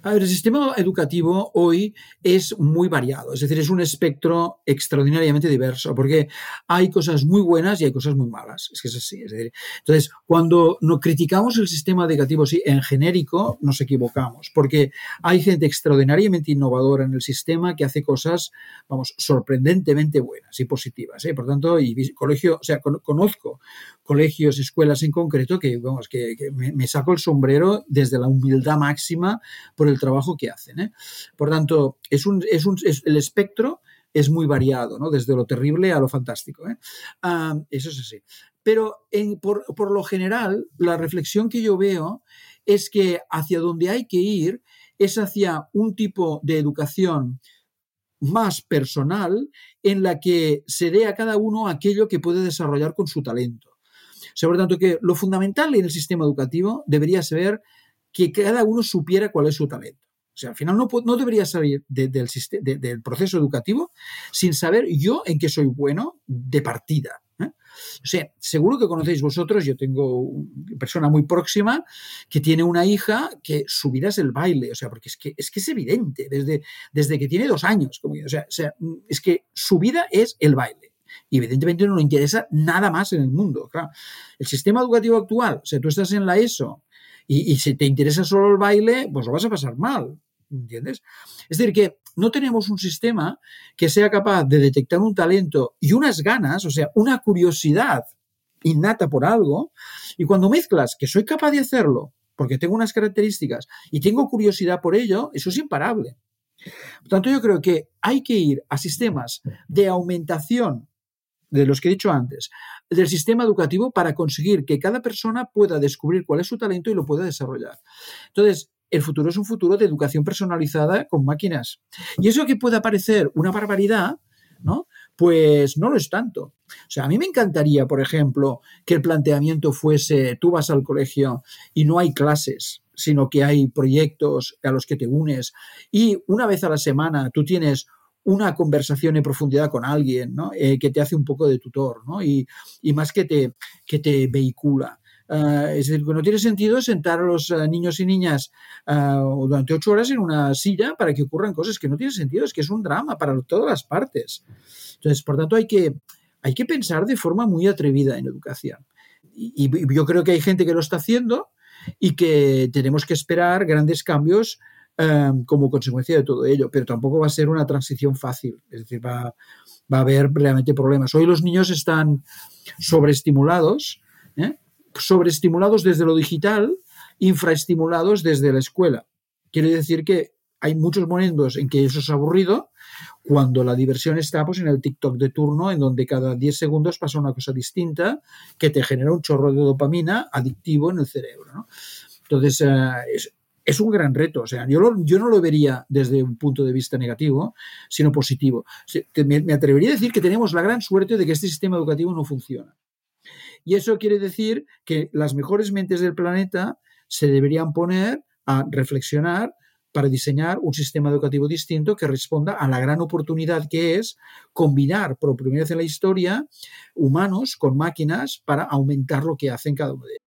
A ver, el sistema educativo hoy es muy variado, es decir, es un espectro extraordinariamente diverso, porque hay cosas muy buenas y hay cosas muy malas. Es que es así. Es decir, entonces, cuando no criticamos el sistema educativo sí, en genérico, nos equivocamos, porque hay gente extraordinariamente innovadora en el sistema que hace cosas, vamos, sorprendentemente buenas y positivas. ¿eh? Por tanto, colegio, o sea, conozco colegios, escuelas en concreto que, vamos, que, me, saco el sombrero desde la humildad máxima el trabajo que hacen. ¿eh? Por tanto, es un, es un, el espectro es muy variado, ¿no? desde lo terrible a lo fantástico. ¿eh? Ah, eso es así. Pero por, por lo general, la reflexión que yo veo es que hacia donde hay que ir es hacia un tipo de educación más personal en la que se dé a cada uno aquello que puede desarrollar con su talento. Por tanto, que lo fundamental en el sistema educativo debería ser que cada uno supiera cuál es su talento. O sea, al final no, no debería salir del, del proceso educativo sin saber yo en qué soy bueno de partida. ¿eh? O sea, seguro que conocéis vosotros, yo tengo una persona muy próxima que tiene una hija que su vida es el baile, o sea, porque es que es, que es evidente, desde, desde que tiene dos años, como, o, sea, o sea, es que su vida es el baile y evidentemente no le interesa nada más en el mundo. Claro. El sistema educativo actual, o sea, tú estás en la ESO y, si te interesa solo el baile, pues lo vas a pasar mal. ¿Entiendes? Es decir, que no tenemos un sistema que sea capaz de detectar un talento y unas ganas, o sea, una curiosidad innata por algo, y cuando mezclas que soy capaz de hacerlo, porque tengo unas características y tengo curiosidad por ello, eso es imparable. Por tanto, yo creo que hay que ir a sistemas de aumentación de los que he dicho antes, del sistema educativo para conseguir que cada persona pueda descubrir cuál es su talento y lo pueda desarrollar. Entonces, el futuro es un futuro de educación personalizada con máquinas. Y eso que pueda parecer una barbaridad, ¿no? Pues no lo es tanto. O sea, a mí me encantaría, por ejemplo, que el planteamiento fuese, tú vas al colegio y no hay clases, sino que hay proyectos a los que te unes y una vez a la semana tú tienes una conversación en profundidad con alguien, ¿no? Eh, que te hace un poco de tutor, ¿no? Y, más que te, que te vehicula. Uh, es decir, que no tiene sentido sentar a los uh, niños y niñas uh, durante ocho horas en una silla para que ocurran cosas que no tiene sentido, es que es un drama para todas las partes. Entonces, por tanto, hay que, hay que pensar de forma muy atrevida en educación. Y, y yo creo que hay gente que lo está haciendo y que tenemos que esperar grandes cambios Em, como consecuencia de todo ello, pero tampoco va a ser una transición fácil, es decir, va, a haber realmente problemas. Hoy los niños están sobreestimulados, ¿eh? sobreestimulados desde lo digital, infraestimulados desde la escuela. Quiere decir que hay muchos momentos en que eso es aburrido, cuando la diversión está pues, en el TikTok de turno, en donde cada 10 segundos pasa una cosa distinta que te genera un chorro de dopamina adictivo en el cerebro. Entonces, uh, es, es un gran reto. O sea, yo, no lo vería desde un punto de vista negativo, sino positivo. Me, me atrevería a decir que tenemos la gran suerte de que este sistema educativo no funciona. Y eso quiere decir que las mejores mentes del planeta se deberían poner a reflexionar para diseñar un sistema educativo distinto que responda a la gran oportunidad que es combinar por primera vez en la historia humanos con máquinas para aumentar lo que hacen cada uno de ellos.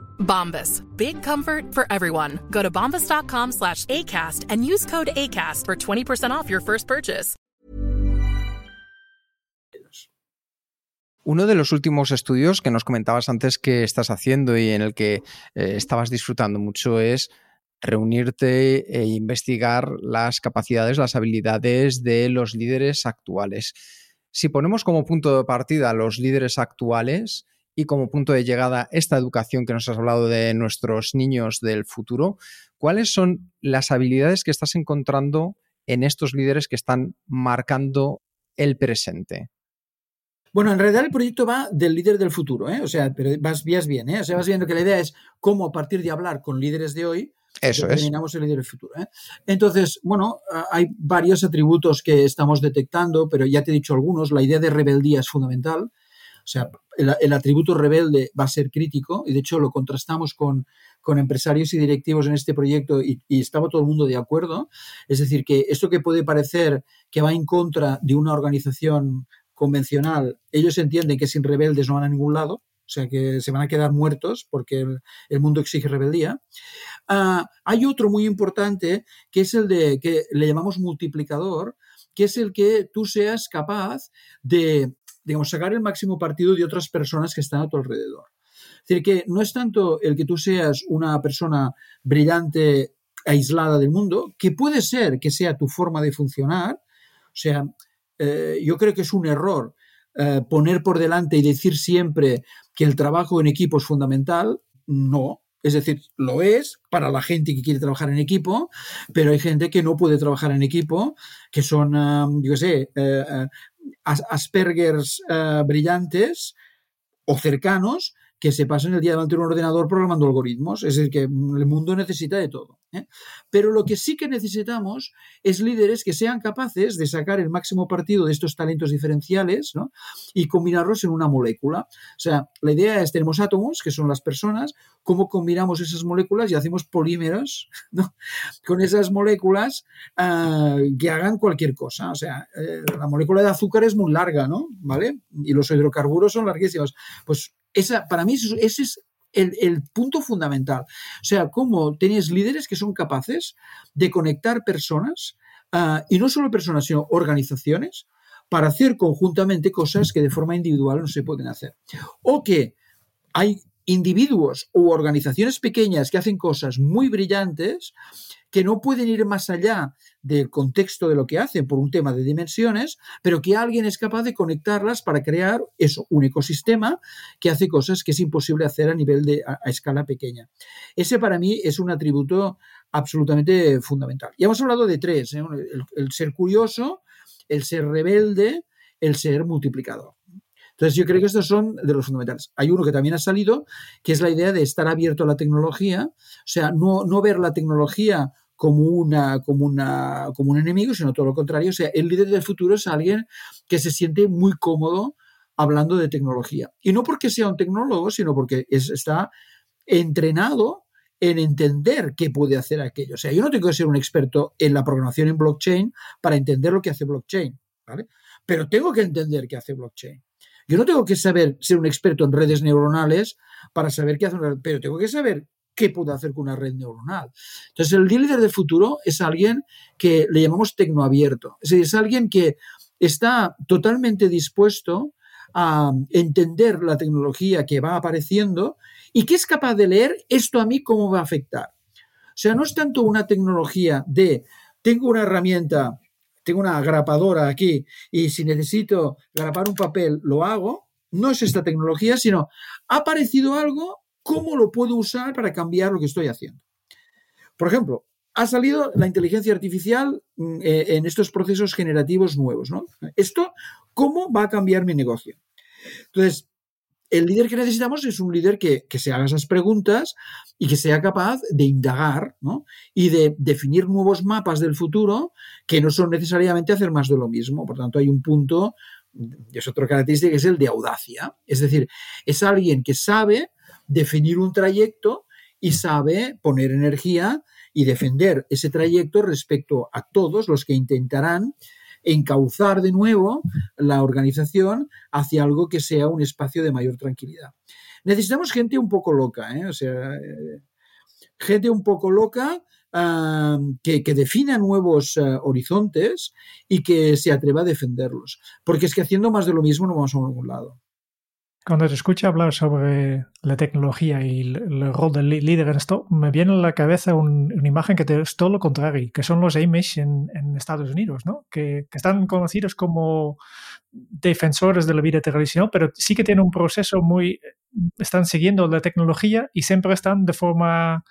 Bombas. Big comfort for everyone. Go to bombas.com slash ACAST and use code ACAST for 20% off your first purchase. Uno de los últimos estudios que nos comentabas antes que estás haciendo y en el que eh, estabas disfrutando mucho es reunirte e investigar las capacidades, las habilidades de los líderes actuales. Si ponemos como punto de partida los líderes actuales y como punto de llegada esta educación que nos has hablado de nuestros niños del futuro, ¿cuáles son las habilidades que estás encontrando en estos líderes que están marcando el presente? Bueno, en realidad el proyecto va del líder del futuro, ¿eh? o sea, pero vas, bien, ¿eh? o sea, vas viendo que la idea es cómo a partir de hablar con líderes de hoy, eso determinamos el líder del futuro. ¿eh? Entonces, bueno, hay varios atributos que estamos detectando, pero ya te he dicho algunos. La idea de rebeldía es fundamental. O sea, el, atributo rebelde va a ser crítico y de hecho lo contrastamos con, con empresarios y directivos en este proyecto y, estaba todo el mundo de acuerdo. Es decir, que esto que puede parecer que va en contra de una organización convencional, ellos entienden que sin rebeldes no van a ningún lado, o sea que se van a quedar muertos porque el, mundo exige rebeldía. Ah, hay otro muy importante que es el de que le llamamos multiplicador, que es el que tú seas capaz de, digamos, sacar el máximo partido de otras personas que están a tu alrededor. Es decir, que no es tanto el que tú seas una persona brillante, aislada del mundo, que puede ser que sea tu forma de funcionar, o sea, eh, yo creo que es un error eh, poner por delante y decir siempre que el trabajo en equipo es fundamental. No, es decir, lo es para la gente que quiere trabajar en equipo, pero hay gente que no puede trabajar en equipo, que son, um, yo qué sé, Aspergers uh, brillantes o cercanos, que se pasen el día delante de un ordenador programando algoritmos. Es decir, que el mundo necesita de todo. ¿eh? Pero lo que sí que necesitamos es líderes que sean capaces de sacar el máximo partido de estos talentos diferenciales ¿no? y combinarlos en una molécula. O sea, la idea es, tenemos átomos, que son las personas, cómo combinamos esas moléculas y hacemos polímeros ¿no? con esas moléculas uh, que hagan cualquier cosa. O sea, eh, la molécula de azúcar es muy larga, ¿no? ¿Vale? Y los hidrocarburos son larguísimos. Pues esa, para mí ese es el, punto fundamental. O sea, cómo tenéis líderes que son capaces de conectar personas, ah, y no solo personas, sino organizaciones, para hacer conjuntamente cosas que de forma individual no se pueden hacer. O que hay individuos u organizaciones pequeñas que hacen cosas muy brillantes que no pueden ir más allá del contexto de lo que hacen por un tema de dimensiones, pero que alguien es capaz de conectarlas para crear eso, un ecosistema que hace cosas que es imposible hacer a nivel de a, escala pequeña. Ese para mí es un atributo absolutamente fundamental. Ya hemos hablado de tres, ¿eh? el ser curioso, el ser rebelde, el ser multiplicador. Entonces, yo creo que estos son de los fundamentales. Hay uno que también ha salido, que es la idea de estar abierto a la tecnología, o sea, no, no ver la tecnología como, una, como, una, como un enemigo, sino todo lo contrario. O sea, el líder del futuro es alguien que se siente muy cómodo hablando de tecnología. Y no porque sea un tecnólogo, sino porque está entrenado en entender qué puede hacer aquello. O sea, yo no tengo que ser un experto en la programación en blockchain para entender lo que hace blockchain, ¿vale? Pero tengo que entender qué hace blockchain. Yo no tengo que saber ser un experto en redes neuronales para saber qué hace una red, pero tengo que saber qué puedo hacer con una red neuronal. Entonces, el líder del futuro es alguien que le llamamos tecnoabierto. Es decir, es alguien que está totalmente dispuesto a entender la tecnología que va apareciendo y que es capaz de leer esto a mí cómo va a afectar. O sea, no es tanto una tecnología de tengo una herramienta tengo una grapadora aquí y si necesito grapar un papel, lo hago. No es esta tecnología, sino ha aparecido algo, ¿cómo lo puedo usar para cambiar lo que estoy haciendo? Por ejemplo, ha salido la inteligencia artificial mm, eh, en estos procesos generativos nuevos, ¿no? Esto, ¿cómo va a cambiar mi negocio? Entonces, el líder que necesitamos es un líder que, se haga esas preguntas y que sea capaz de indagar y de definir nuevos mapas del futuro que no son necesariamente hacer más de lo mismo. Por tanto, hay un punto, es otra característica, que es el de audacia. Es decir, es alguien que sabe definir un trayecto y sabe poner energía y defender ese trayecto respecto a todos los que intentarán encauzar de nuevo la organización hacia algo que sea un espacio de mayor tranquilidad. Necesitamos gente un poco loca, ¿eh? o sea, eh, gente un poco loca ah, que, defina nuevos ah, horizontes y que se atreva a defenderlos. Porque es que haciendo más de lo mismo no vamos a ningún lado. Cuando te escucho hablar sobre la tecnología y el, rol del líder en esto, me viene a la cabeza una imagen que es todo lo contrario, que son los Amish en, Estados Unidos, ¿no? Que, están conocidos como defensores de la vida tradicional, pero sí que tienen un proceso muy... están siguiendo la tecnología y siempre están de forma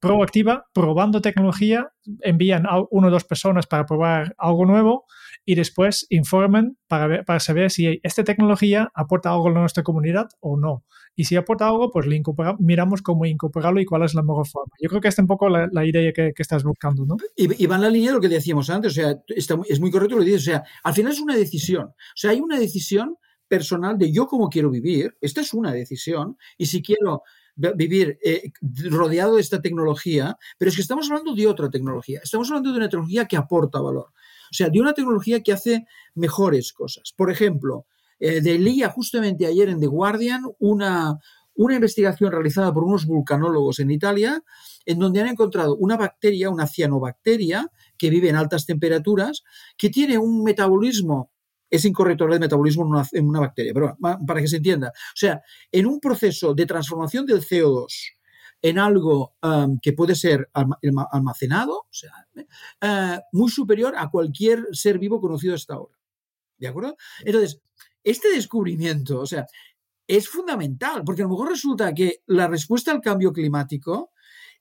proactiva, probando tecnología, envían a una o dos personas para probar algo nuevo y después informen para, para saber si esta tecnología aporta algo a nuestra comunidad o no. Y si aporta algo, pues le miramos cómo incorporarlo y cuál es la mejor forma. Yo creo que esta es un poco la, idea que, estás buscando, ¿no? Y, va en la línea de lo que decíamos antes, o sea, es muy correcto lo que dices, o sea, al final es una decisión, o sea, hay una decisión personal de yo cómo quiero vivir, esta es una decisión, y si quiero vivir eh, rodeado de esta tecnología, pero es que estamos hablando de otra tecnología, estamos hablando de una tecnología que aporta valor, o sea, de una tecnología que hace mejores cosas. Por ejemplo, eh, leía justamente ayer en The Guardian una, una investigación realizada por unos vulcanólogos en Italia, en donde han encontrado una bacteria, una cianobacteria, que vive en altas temperaturas, que tiene un metabolismo es incorrecto hablar de metabolismo en una, bacteria, pero para que se entienda. O sea, en un proceso de transformación del CO2 en algo que puede ser almacenado, o sea, uh, muy superior a cualquier ser vivo conocido hasta ahora. ¿De acuerdo? Entonces, este descubrimiento, o sea, es fundamental, porque a lo mejor resulta que la respuesta al cambio climático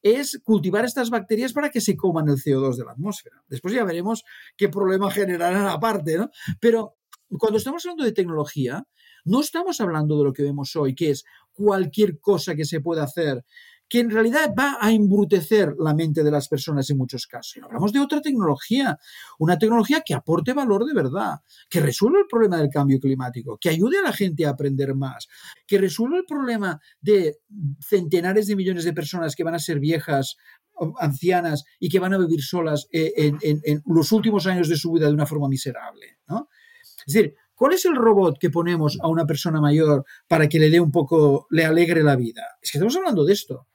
es cultivar estas bacterias para que se coman el CO2 de la atmósfera. Después ya veremos qué problema generarán aparte, ¿no? Pero cuando estamos hablando de tecnología, no estamos hablando de lo que vemos hoy, que es cualquier cosa que se pueda hacer, que en realidad va a embrutecer la mente de las personas en muchos casos. Hablamos de otra tecnología, una tecnología que aporte valor de verdad, que resuelva el problema del cambio climático, que ayude a la gente a aprender más, que resuelva el problema de centenares de millones de personas que van a ser viejas ancianas y que van a vivir solas eh, en, en los últimos años de su vida de una forma miserable. ¿no? Es decir, ¿cuál es el robot que ponemos a una persona mayor para que le dé un poco, le alegre la vida? Es que estamos hablando de esto.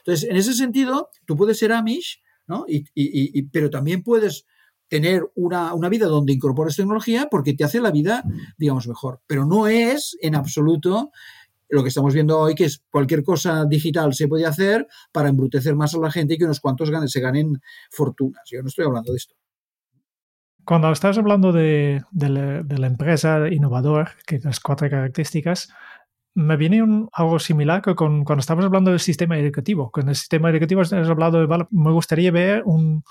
Entonces, en ese sentido, tú puedes ser Amish, ¿no? Y, pero también puedes tener una, una, vida donde incorporas tecnología porque te hace la vida, digamos, mejor. Pero no es en absoluto lo que estamos viendo hoy, que es cualquier cosa digital se puede hacer para embrutecer más a la gente y que unos cuantos se ganen fortunas. Yo no estoy hablando de esto. Cuando estás hablando de, la, empresa innovadora, que las cuatro características, me viene algo similar que con, cuando estamos hablando del sistema educativo. Con el sistema educativo has hablado de, me gustaría ver un,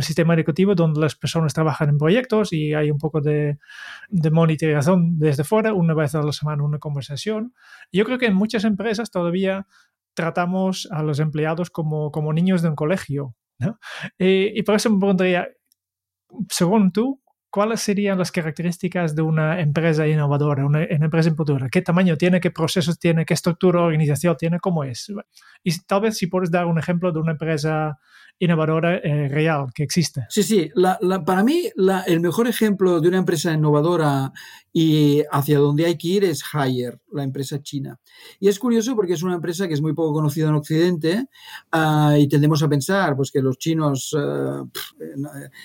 sistema educativo donde las personas trabajan en proyectos y hay un poco de, de monitorización desde fuera, una vez a la semana una conversación. Yo creo que en muchas empresas todavía tratamos a los empleados como, como niños de un colegio. Y, y, por eso me preguntaría, según tú, ¿cuáles serían las características de una empresa innovadora, una, empresa impulsora? ¿Qué tamaño tiene? ¿Qué procesos tiene? ¿Qué estructura organización tiene? ¿Cómo es? Y tal vez si puedes dar un ejemplo de una empresa innovadora eh, real que existe. Sí, sí. para mí, el mejor ejemplo de una empresa innovadora y hacia donde hay que ir es Haier, la empresa china. Y es curioso porque es una empresa que es muy poco conocida en Occidente ah, y tendemos a pensar pues, que los chinos eh,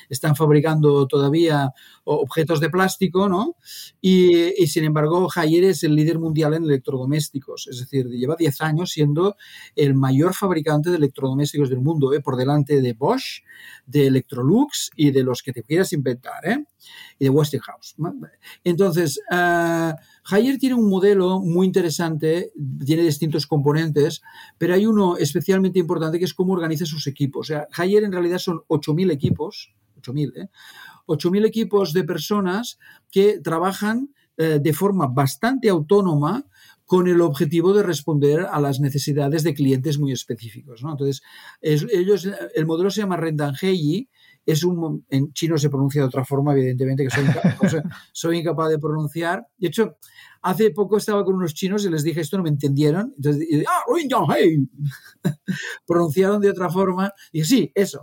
están fabricando todavía objetos de plástico, ¿no? Y, sin embargo, Haier es el líder mundial en electrodomésticos, es decir, lleva 10 años siendo el mayor fabricante de electrodomésticos del mundo, ¿eh? por delante de Bosch, de Electrolux y de los que te quieras inventar, ¿eh? De Westinghouse. Entonces, uh, tiene un modelo muy interesante, tiene distintos componentes, pero hay uno especialmente importante que es cómo organiza sus equipos. O sea, en realidad son 8.000 equipos, 8.000, ¿eh? 8.000 equipos de personas que trabajan eh, de forma bastante autónoma con el objetivo de responder a las necesidades de clientes muy específicos. Entonces, ellos, el modelo se llama Rendangeyi, es un, en chino se pronuncia de otra forma, evidentemente, que soy, soy incapaz de pronunciar. De hecho, hace poco estaba con unos chinos y les dije esto, no me entendieron. Entonces, ah, pronunciaron de otra forma. Y sí, eso.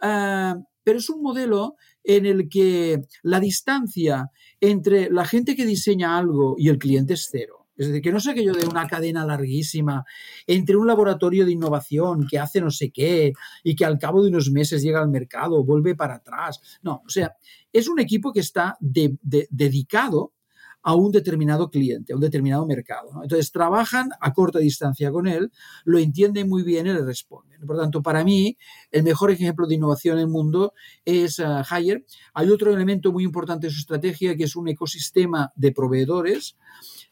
Ah, pero es un modelo en el que la distancia entre la gente que diseña algo y el cliente es cero. Es decir, que no sé aquello de una cadena larguísima entre un laboratorio de innovación que hace no sé qué y que al cabo de unos meses llega al mercado, vuelve para atrás. No, o sea, es un equipo que está dedicado a un determinado cliente, a un determinado mercado. Entonces trabajan a corta distancia con él, lo entienden muy bien y le responden. Por tanto, para mí, el mejor ejemplo de innovación en el mundo es uh, Hire. Hay otro elemento muy importante de su estrategia que es un ecosistema de proveedores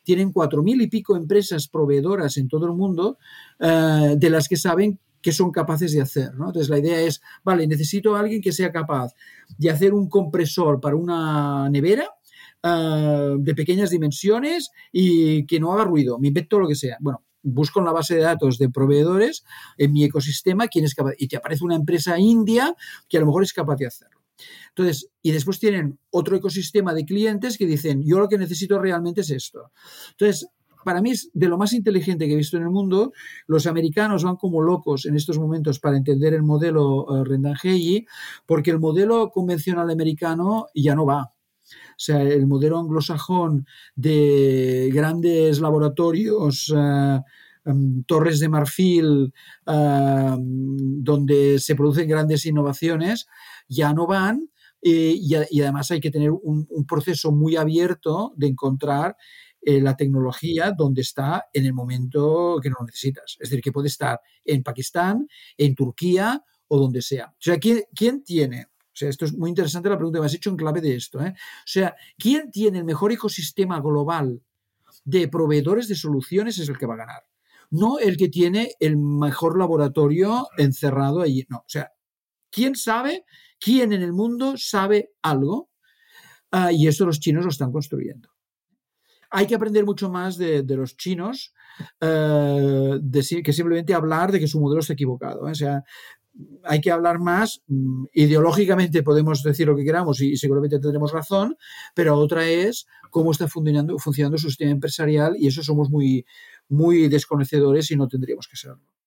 tienen cuatro mil y pico empresas proveedoras en todo el mundo uh, de las que saben que son capaces de hacer. ¿no? Entonces la idea es, vale, necesito a alguien que sea capaz de hacer un compresor para una nevera uh, de pequeñas dimensiones y que no haga ruido, me invento lo que sea. Bueno, busco en la base de datos de proveedores en mi ecosistema quién es capaz, y te aparece una empresa india que a lo mejor es capaz de hacerlo. Entonces, y después tienen otro ecosistema de clientes que dicen, yo lo que necesito realmente es esto. Entonces, para mí es de lo más inteligente que he visto en el mundo. Los americanos van como locos en estos momentos para entender el modelo uh, porque el modelo convencional americano ya no va. O sea, el modelo anglosajón de grandes laboratorios, uh, torres de marfil, uh, donde se producen grandes innovaciones, ya no van. Eh, y, además hay que tener un, proceso muy abierto de encontrar eh, la tecnología donde está en el momento que lo necesitas. Es decir, que puede estar en Pakistán, en Turquía o donde sea. O sea, ¿quién, quién tiene? O sea, esto es muy interesante la pregunta que me has hecho en clave de esto. ¿eh? O sea, ¿quién tiene el mejor ecosistema global de proveedores de soluciones es el que va a ganar? No el que tiene el mejor laboratorio encerrado allí. No, o sea, ¿quién sabe? ¿Quién en el mundo sabe algo? Uh, y esto los chinos lo están construyendo. Hay que aprender mucho más de, los chinos de, que simplemente hablar de que su modelo está equivocado. ¿eh? O sea, hay que hablar más, mm, ideológicamente podemos decir lo que queramos y, y, seguramente tendremos razón, pero otra es cómo está funcionando, funcionando su sistema empresarial y eso somos muy, muy desconocedores y no tendríamos que serlo.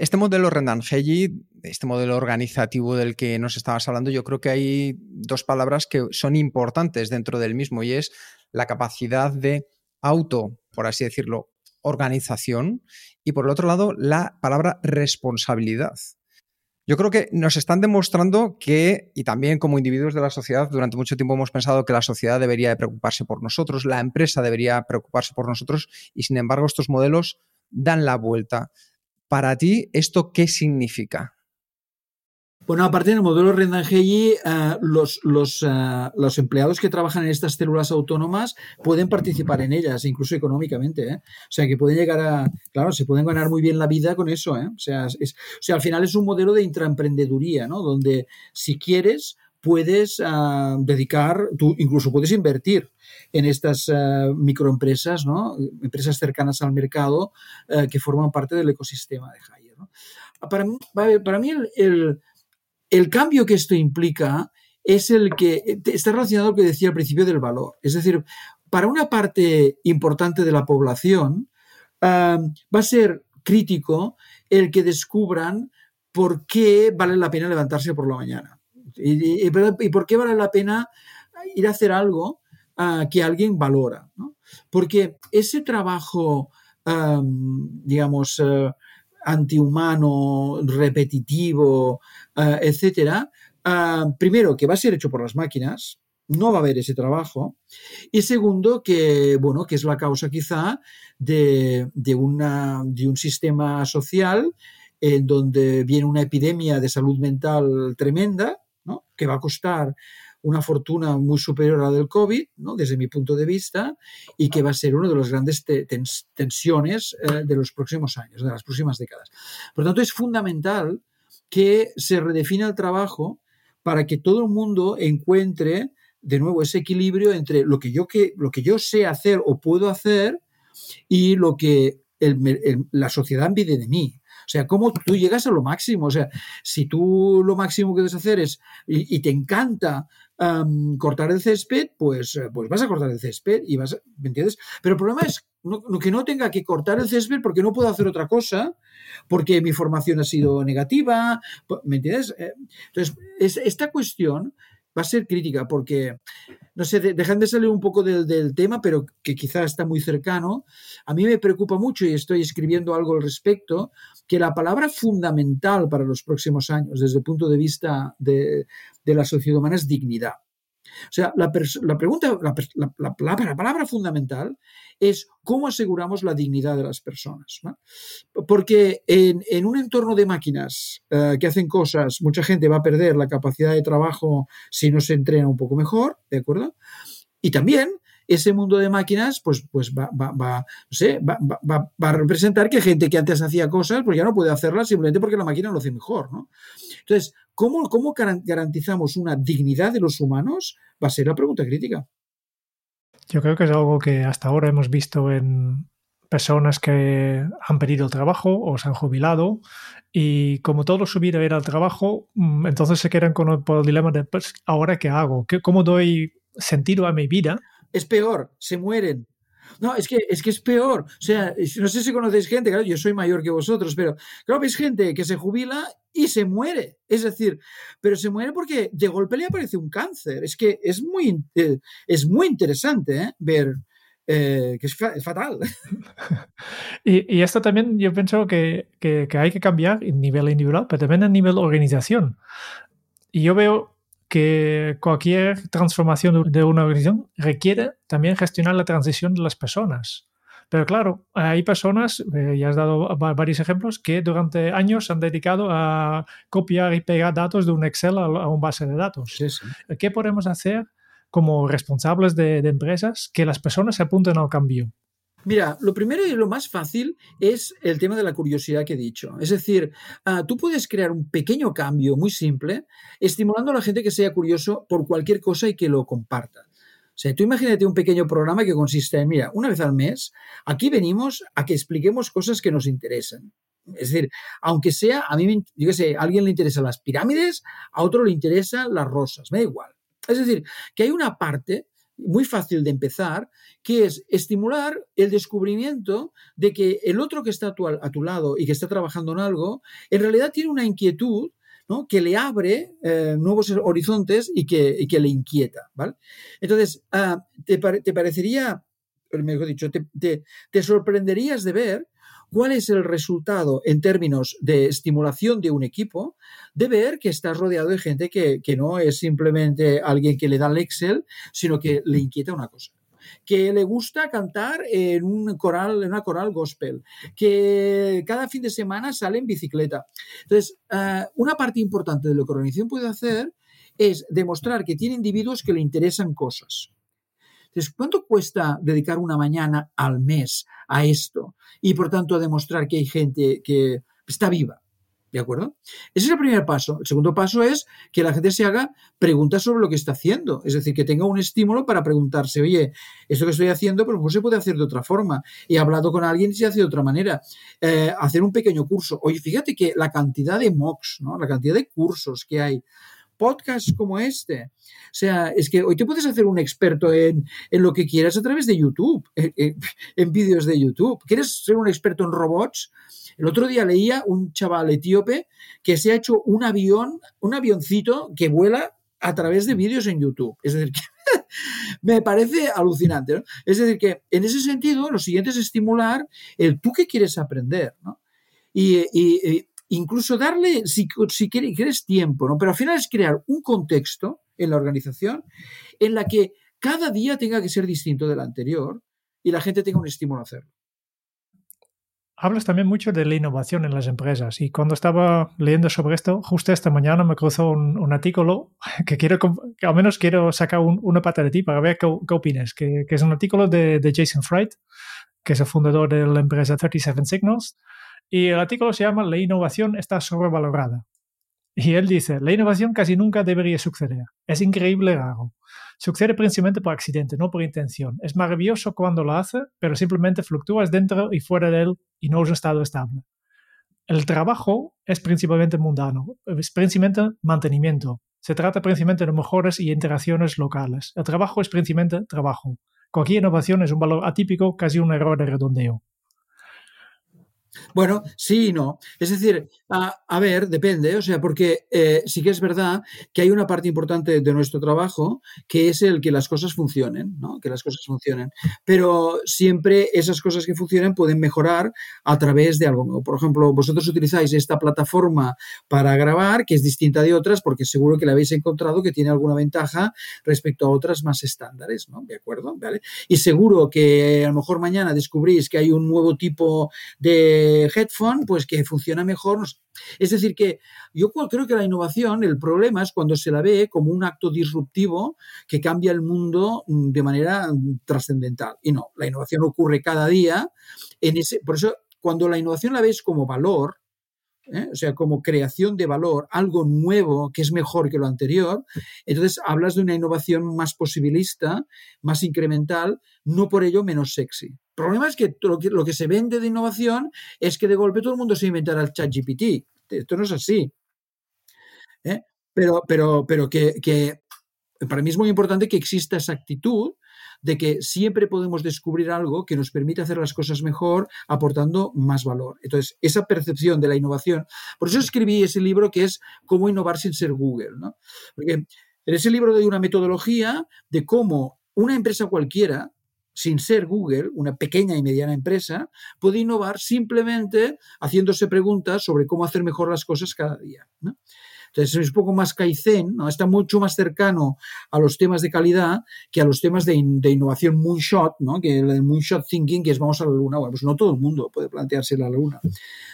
Este modelo Rendangelli, este modelo organizativo del que nos estabas hablando, yo creo que hay dos palabras que son importantes dentro del mismo y es la capacidad de auto, por así decirlo, organización y por el otro lado la palabra responsabilidad. Yo creo que nos están demostrando que, y también como individuos de la sociedad, durante mucho tiempo hemos pensado que la sociedad debería de preocuparse por nosotros, la empresa debería preocuparse por nosotros, y sin embargo estos modelos dan la vuelta. Para ti, ¿esto qué significa? Bueno, aparte del modelo Rendangelli, uh, los, los, uh, los, empleados que trabajan en estas células autónomas pueden participar en ellas, incluso económicamente. ¿eh? O sea, que pueden llegar a, claro, se pueden ganar muy bien la vida con eso. ¿eh? O, sea, es, o sea, al final es un modelo de intraemprendeduría, ¿no? Donde si quieres puedes uh, dedicar, tú incluso puedes invertir en estas uh, microempresas, ¿no? empresas cercanas al mercado uh, que forman parte del ecosistema de Hire. ¿no? Para, para mí el, el, el, cambio que esto implica es el que está relacionado con lo que decía al principio del valor. Es decir, para una parte importante de la población va a ser crítico el que descubran por qué vale la pena levantarse por la mañana. Y, por qué vale la pena ir a hacer algo uh, que alguien valora? ¿no? Porque ese trabajo, digamos, uh, antihumano, repetitivo, uh, etcétera, primero, que va a ser hecho por las máquinas, no va a haber ese trabajo. Y segundo, que, bueno, que es la causa quizá de, de, una, de un sistema social en donde viene una epidemia de salud mental tremenda, que va a costar una fortuna muy superior a la del COVID, ¿no? desde mi punto de vista, y que va a ser una de las grandes te tens tensiones eh, de los próximos años, de las próximas décadas. Por lo tanto, es fundamental que se redefina el trabajo para que todo el mundo encuentre de nuevo ese equilibrio entre lo que yo, que, lo que yo sé hacer o puedo hacer y lo que la sociedad pide de mí. O sea, cómo tú llegas a lo máximo. O sea, si tú lo máximo que debes hacer es y, te encanta um, cortar el césped, pues, pues vas a cortar el césped y vas, ¿me entiendes? Pero el problema es que no tenga que cortar el césped porque no puedo hacer otra cosa, porque mi formación ha sido negativa, ¿me entiendes? Eh, entonces, es, esta cuestión va a ser crítica porque, no sé, de, dejan de salir un poco del, tema, pero que quizá está muy cercano. A mí me preocupa mucho y estoy escribiendo algo al respecto, que la palabra fundamental para los próximos años, desde el punto de vista de, de la sociedad humana, es dignidad. O sea, la, la pregunta, la, la, la, palabra fundamental es cómo aseguramos la dignidad de las personas. ¿no? Porque en, en, un entorno de máquinas uh, que hacen cosas, mucha gente va a perder la capacidad de trabajo si no se entrena un poco mejor, ¿de acuerdo? Y también ese mundo de máquinas pues, pues va, va, va, no sé, va, a representar que gente que antes hacía cosas pues ya no puede hacerlas simplemente porque la máquina lo hace mejor. ¿no? Entonces, ¿cómo, ¿cómo garantizamos una dignidad de los humanos? Va a ser la pregunta crítica. Yo creo que es algo que hasta ahora hemos visto en personas que han perdido el trabajo o se han jubilado y como todo su vida era el trabajo, mm, entonces se quedan con el, el dilema de, pues, ¿ahora qué hago? ¿Qué, ¿Cómo doy sentido a mi vida? es peor, se mueren. No, es que, es que es peor. O sea, no sé si conocéis gente, claro, yo soy mayor que vosotros, pero claro, veis gente que se jubila y se muere. Es decir, pero se muere porque de golpe le aparece un cáncer. Es que es muy, es muy interesante ¿eh? ver eh, que es, es, fatal. Y, y, esto también yo pienso que, que, que hay que cambiar a nivel individual, pero también a nivel organización. Y yo veo que cualquier transformación de una organización requiere también gestionar la transición de las personas. Pero claro, hay personas, eh, ya has dado varios ejemplos, que durante años se han dedicado a copiar y pegar datos de un Excel a, a un base de datos. Sí, sí. ¿Qué podemos hacer como responsables de, de empresas que las personas se apunten al cambio? Mira, lo primero y lo más fácil es el tema de la curiosidad que he dicho. Es decir, uh, tú puedes crear un pequeño cambio muy simple, estimulando a la gente que sea curioso por cualquier cosa y que lo comparta. Sea, tú imagínate un pequeño programa que consiste en, mira, una vez al mes, aquí venimos a que expliquemos cosas que nos interesan. Es decir, aunque sea, a mí, yo qué sé, a alguien le interesan las pirámides, a otro le interesan las rosas, me da igual. Es decir, que hay una parte muy fácil de empezar, que es estimular el descubrimiento de que el otro que está a tu lado y que está trabajando en algo, en realidad tiene una inquietud que le abre eh, nuevos horizontes y que, que, le inquieta. ¿vale? Entonces, uh, te, te, parecería, mejor dicho, te, te, te sorprenderías de ver cuál es el resultado en términos de estimulación de un equipo, de ver que estás rodeado de gente que, que no es simplemente alguien que le da el Excel, sino que le inquieta una cosa que le gusta cantar en un coral, en una coral gospel, que cada fin de semana sale en bicicleta. Entonces, uh, una parte importante de lo que la organización puede hacer es demostrar que tiene individuos que le interesan cosas. Entonces, ¿cuánto cuesta dedicar una mañana al mes a esto? Y por tanto, a demostrar que hay gente que está viva. ¿De acuerdo? Ese es el primer paso. El segundo paso es que la gente se haga preguntas sobre lo que está haciendo. Es decir, que tenga un estímulo para preguntarse, oye, esto que estoy haciendo, pero pues se puede hacer de otra forma. He hablado con alguien y se hace de otra manera. Eh, hacer un pequeño curso. Oye, fíjate que la cantidad de MOOCs, ¿no? La cantidad de cursos que hay podcasts como este. O sea, es que hoy te puedes hacer un experto en, en lo que quieras a través de YouTube, en, en vídeos de YouTube. ¿Quieres ser un experto en robots? El otro día leía un chaval etíope que se ha hecho un avión, un avioncito que vuela a través de vídeos en YouTube. Es decir, que me parece alucinante. ¿no? Es decir, que en ese sentido, lo siguiente es estimular el tú que quieres aprender. ¿no? Y, incluso darle, si, si quieres, tiempo, ¿no? pero al final es crear un contexto en la organización en la que cada día tenga que ser distinto del anterior y la gente tenga un estímulo a hacerlo hablas también mucho de la innovación en las empresas y cuando estaba leyendo sobre esto, justo esta mañana me cruzó un, un artículo que quiero, que al menos quiero sacar un, una pata de ti para ver qué, qué opinas, que, que, es un artículo de, de, Jason Fried, que es el fundador de la empresa 37 Signals, y el artículo se llama La innovación está sobrevalorada. Y él dice, la innovación casi nunca debería suceder. Es increíble raro. Sucede principalmente por accidente, no por intención. Es maravilloso cuando lo hace, pero simplemente fluctúas dentro y fuera de él y no es un estado estable. El trabajo es principalmente mundano, es principalmente mantenimiento. Se trata principalmente de mejores y interacciones locales. El trabajo es principalmente trabajo. Cualquier innovación es un valor atípico, casi un error de redondeo. Bueno, sí y no. Es decir, a, ver, depende, o sea, porque eh, sí que es verdad que hay una parte importante de nuestro trabajo que es el que las cosas funcionen, ¿no? Que las cosas funcionen. Pero siempre esas cosas que funcionan pueden mejorar a través de algo nuevo. Por ejemplo, vosotros utilizáis esta plataforma para grabar, que es distinta de otras, porque seguro que la habéis encontrado que tiene alguna ventaja respecto a otras más estándares, ¿no? ¿De acuerdo? ¿Vale? Y seguro que a lo mejor mañana descubrís que hay un nuevo tipo de headphone, pues que funciona mejor. Es decir, que yo creo que la innovación, el problema es cuando se la ve como un acto disruptivo que cambia el mundo mm, de manera mm, trascendental. Y no, la innovación ocurre cada día. En ese, por eso, cuando la innovación la ves como valor, ¿eh? o sea, como creación de valor, algo nuevo que es mejor que lo anterior, entonces hablas de una innovación más posibilista, más incremental, no por ello menos sexy. El problema es que lo, que se vende de innovación es que de golpe todo el mundo se inventará el chat GPT. Esto no es así. ¿eh? Pero, pero, pero que para mí es muy importante que exista esa actitud de que siempre podemos descubrir algo que nos permite hacer las cosas mejor, aportando más valor. Entonces, esa percepción de la innovación, por eso escribí ese libro que es Cómo innovar sin ser Google, ¿no? Porque en ese libro doy una metodología de cómo una empresa cualquiera, sin ser Google, una pequeña y mediana empresa, puede innovar simplemente haciéndose preguntas sobre cómo hacer mejor las cosas cada día. ¿no? Entonces es un poco más Kaizen, ¿no? está mucho más cercano a los temas de calidad que a los temas de, de innovación moonshot, ¿no? que el moonshot thinking, que es vamos a la luna. Bueno, pues no todo el mundo puede plantearse la luna.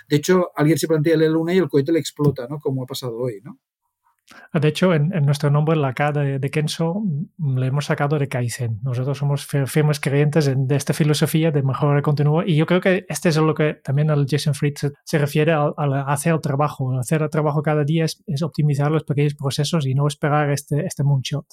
De hecho, alguien se plantea la luna y el cohete le explota, ¿no? como ha pasado hoy. ¿no? De hecho, en, nuestro nombre, la K de, Kenso, mm, le hemos sacado de Kaizen. Nosotros somos firmes creyentes de esta filosofía de mejora continua y yo creo que este es lo que también el Jason Fried se, refiere a, hacer el trabajo. Hacer el trabajo cada día es, optimizar los pequeños procesos y no esperar este, este moonshot.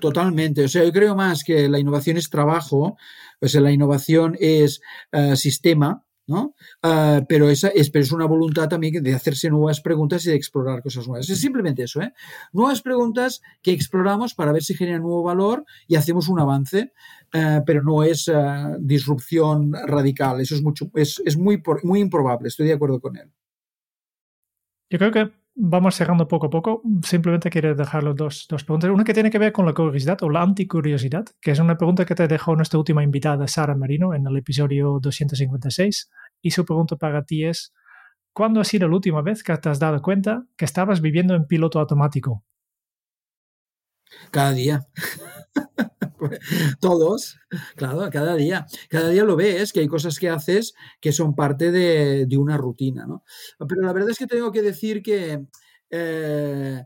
Totalmente. O sea, yo creo más que la innovación es trabajo, pues la innovación es eh, sistema, ¿no? Uh, pero esa es, pero es una voluntad también de hacerse nuevas preguntas y de explorar cosas nuevas. Es simplemente eso, ¿eh? Nuevas preguntas que exploramos para ver si genera nuevo valor y hacemos un avance, uh, pero no es uh, disrupción radical. Eso es, mucho, es, es muy, muy improbable. Estoy de acuerdo con él. Yo creo que vamos cerrando poco a poco. Simplemente quiero dejar dos, dos preguntas. Una que tiene que ver con la curiosidad o la anticuriosidad, que es una pregunta que te dejó nuestra última invitada, Sara Marino, en el episodio 256. Y su pregunta para ti es, ¿cuándo ha sido la última vez que te has dado cuenta que estabas viviendo en piloto automático? Cada día. Todos, claro, cada día. Cada día lo ves, que hay cosas que haces que son parte de, una rutina, ¿no? Pero la verdad es que tengo que decir que eh,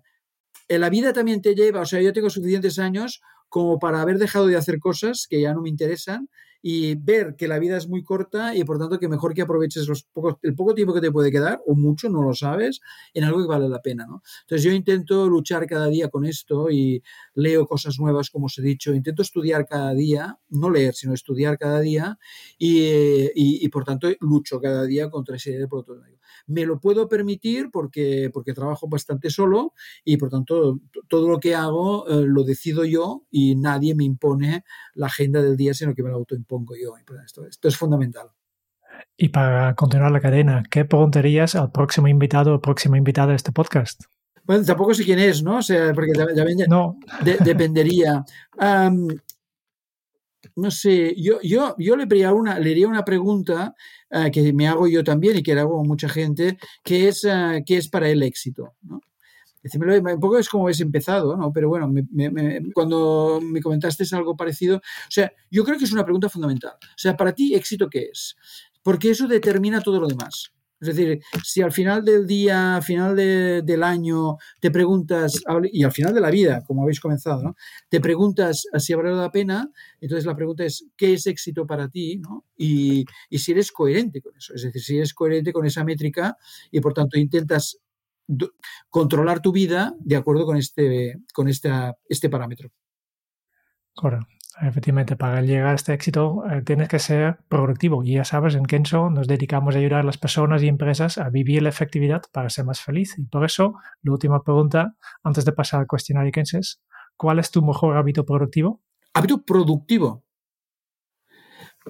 en la vida también te lleva, o sea, yo tengo suficientes años como para haber dejado de hacer cosas que ya no me interesan y ver que la vida es muy corta y por tanto que mejor que aproveches los pocos, el poco tiempo que te puede quedar, o mucho, no lo sabes, en algo que vale la pena. ¿no? Entonces yo intento luchar cada día con esto y leo cosas nuevas, como os he dicho, intento estudiar cada día, no leer, sino estudiar cada día y, y, por tanto lucho cada día contra ese idea de Me lo puedo permitir porque, porque trabajo bastante solo y por tanto todo lo que hago eh, lo decido yo y nadie me impone la agenda del día, sino que me lo autoimpongo pongo yo. Esto, esto es fundamental. Y para continuar la cadena, ¿qué preguntarías al próximo invitado o próxima invitada de este podcast? Bueno, tampoco sé quién es, ¿no? O sea, porque ya, no. dependería. Um, no sé, yo, yo, yo le, haría una, le haría una pregunta uh, que me hago yo también y que le hago a mucha gente, que es, uh, ¿qué es para el éxito? ¿no? Un poco es como habéis empezado, ¿no? Pero bueno, cuando me comentaste algo parecido, o sea, yo creo que es una pregunta fundamental. O sea, para ti, ¿éxito qué es? Porque eso determina todo lo demás. Es decir, si al final del día, al final del año, te preguntas, y al final de la vida, como habéis comenzado, ¿no? te preguntas si ha valido la pena, entonces la pregunta es, ¿qué es éxito para ti? ¿no? Y, y si eres coherente con eso. Es decir, si eres coherente con esa métrica y por tanto intentas controlar tu vida de acuerdo con este, con esta, este parámetro. Correcto. Efectivamente, para llegar a este éxito eh, tienes que ser productivo. Y ya sabes, en Kenso nos dedicamos a ayudar a las personas y empresas a vivir la efectividad para ser más feliz. Y por eso, la última pregunta, antes de pasar al cuestionario Kenso, es, ¿cuál es tu mejor hábito productivo? Hábito productivo.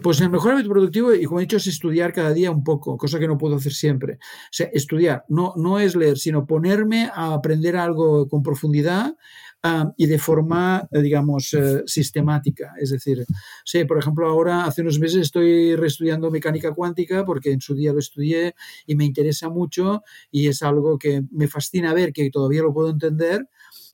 Pues el mejor hábito productivo, y como he dicho, es estudiar cada día un poco, cosa que no puedo hacer siempre. O sea, estudiar, no, no es leer, sino ponerme a aprender algo con profundidad uh, y de forma, eh, digamos, uh, sistemática. Es decir, sí, por ejemplo, ahora hace unos meses estoy reestudiando mecánica cuántica porque en su día lo estudié y me interesa mucho y es algo que me fascina ver que todavía lo puedo entender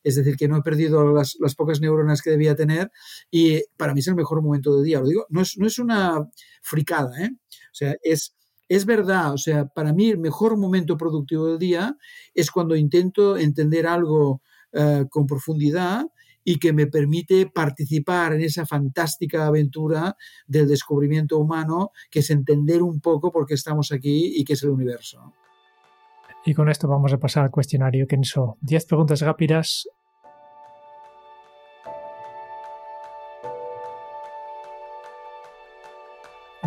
es decir, que no he perdido las, pocas neuronas que debía tener y para mí es el mejor momento del día. Lo digo, no es, no es una fricada, ¿eh? o sea, es, es verdad, o sea, para mí el mejor momento productivo del día es cuando intento entender algo uh, con profundidad y que me permite participar en esa fantástica aventura del descubrimiento humano, que es entender un poco por qué estamos aquí y qué es el universo. Y con esto vamos a pasar al cuestionario Kenso. 10 preguntas rápidas.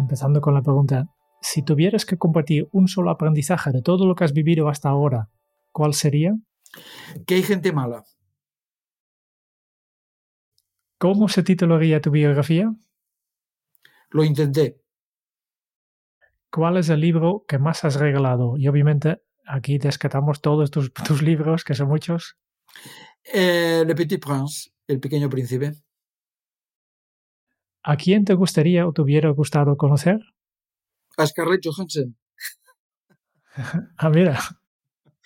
Empezando con la pregunta, si tuvieras que compartir un solo aprendizaje de todo lo que has vivido hasta ahora, ¿cuál sería? Que hay gente mala. ¿Cómo se titularía tu biografía? Lo intenté. ¿Cuál es el libro que más has regalado? Y obviamente aquí descatamos todos tus, tus libros, que son muchos. Eh, Le Petit Prince, El Pequeño Príncipe. ¿A quién te gustaría o te hubiera gustado conocer? A Scarlett Johansson. ah, mira.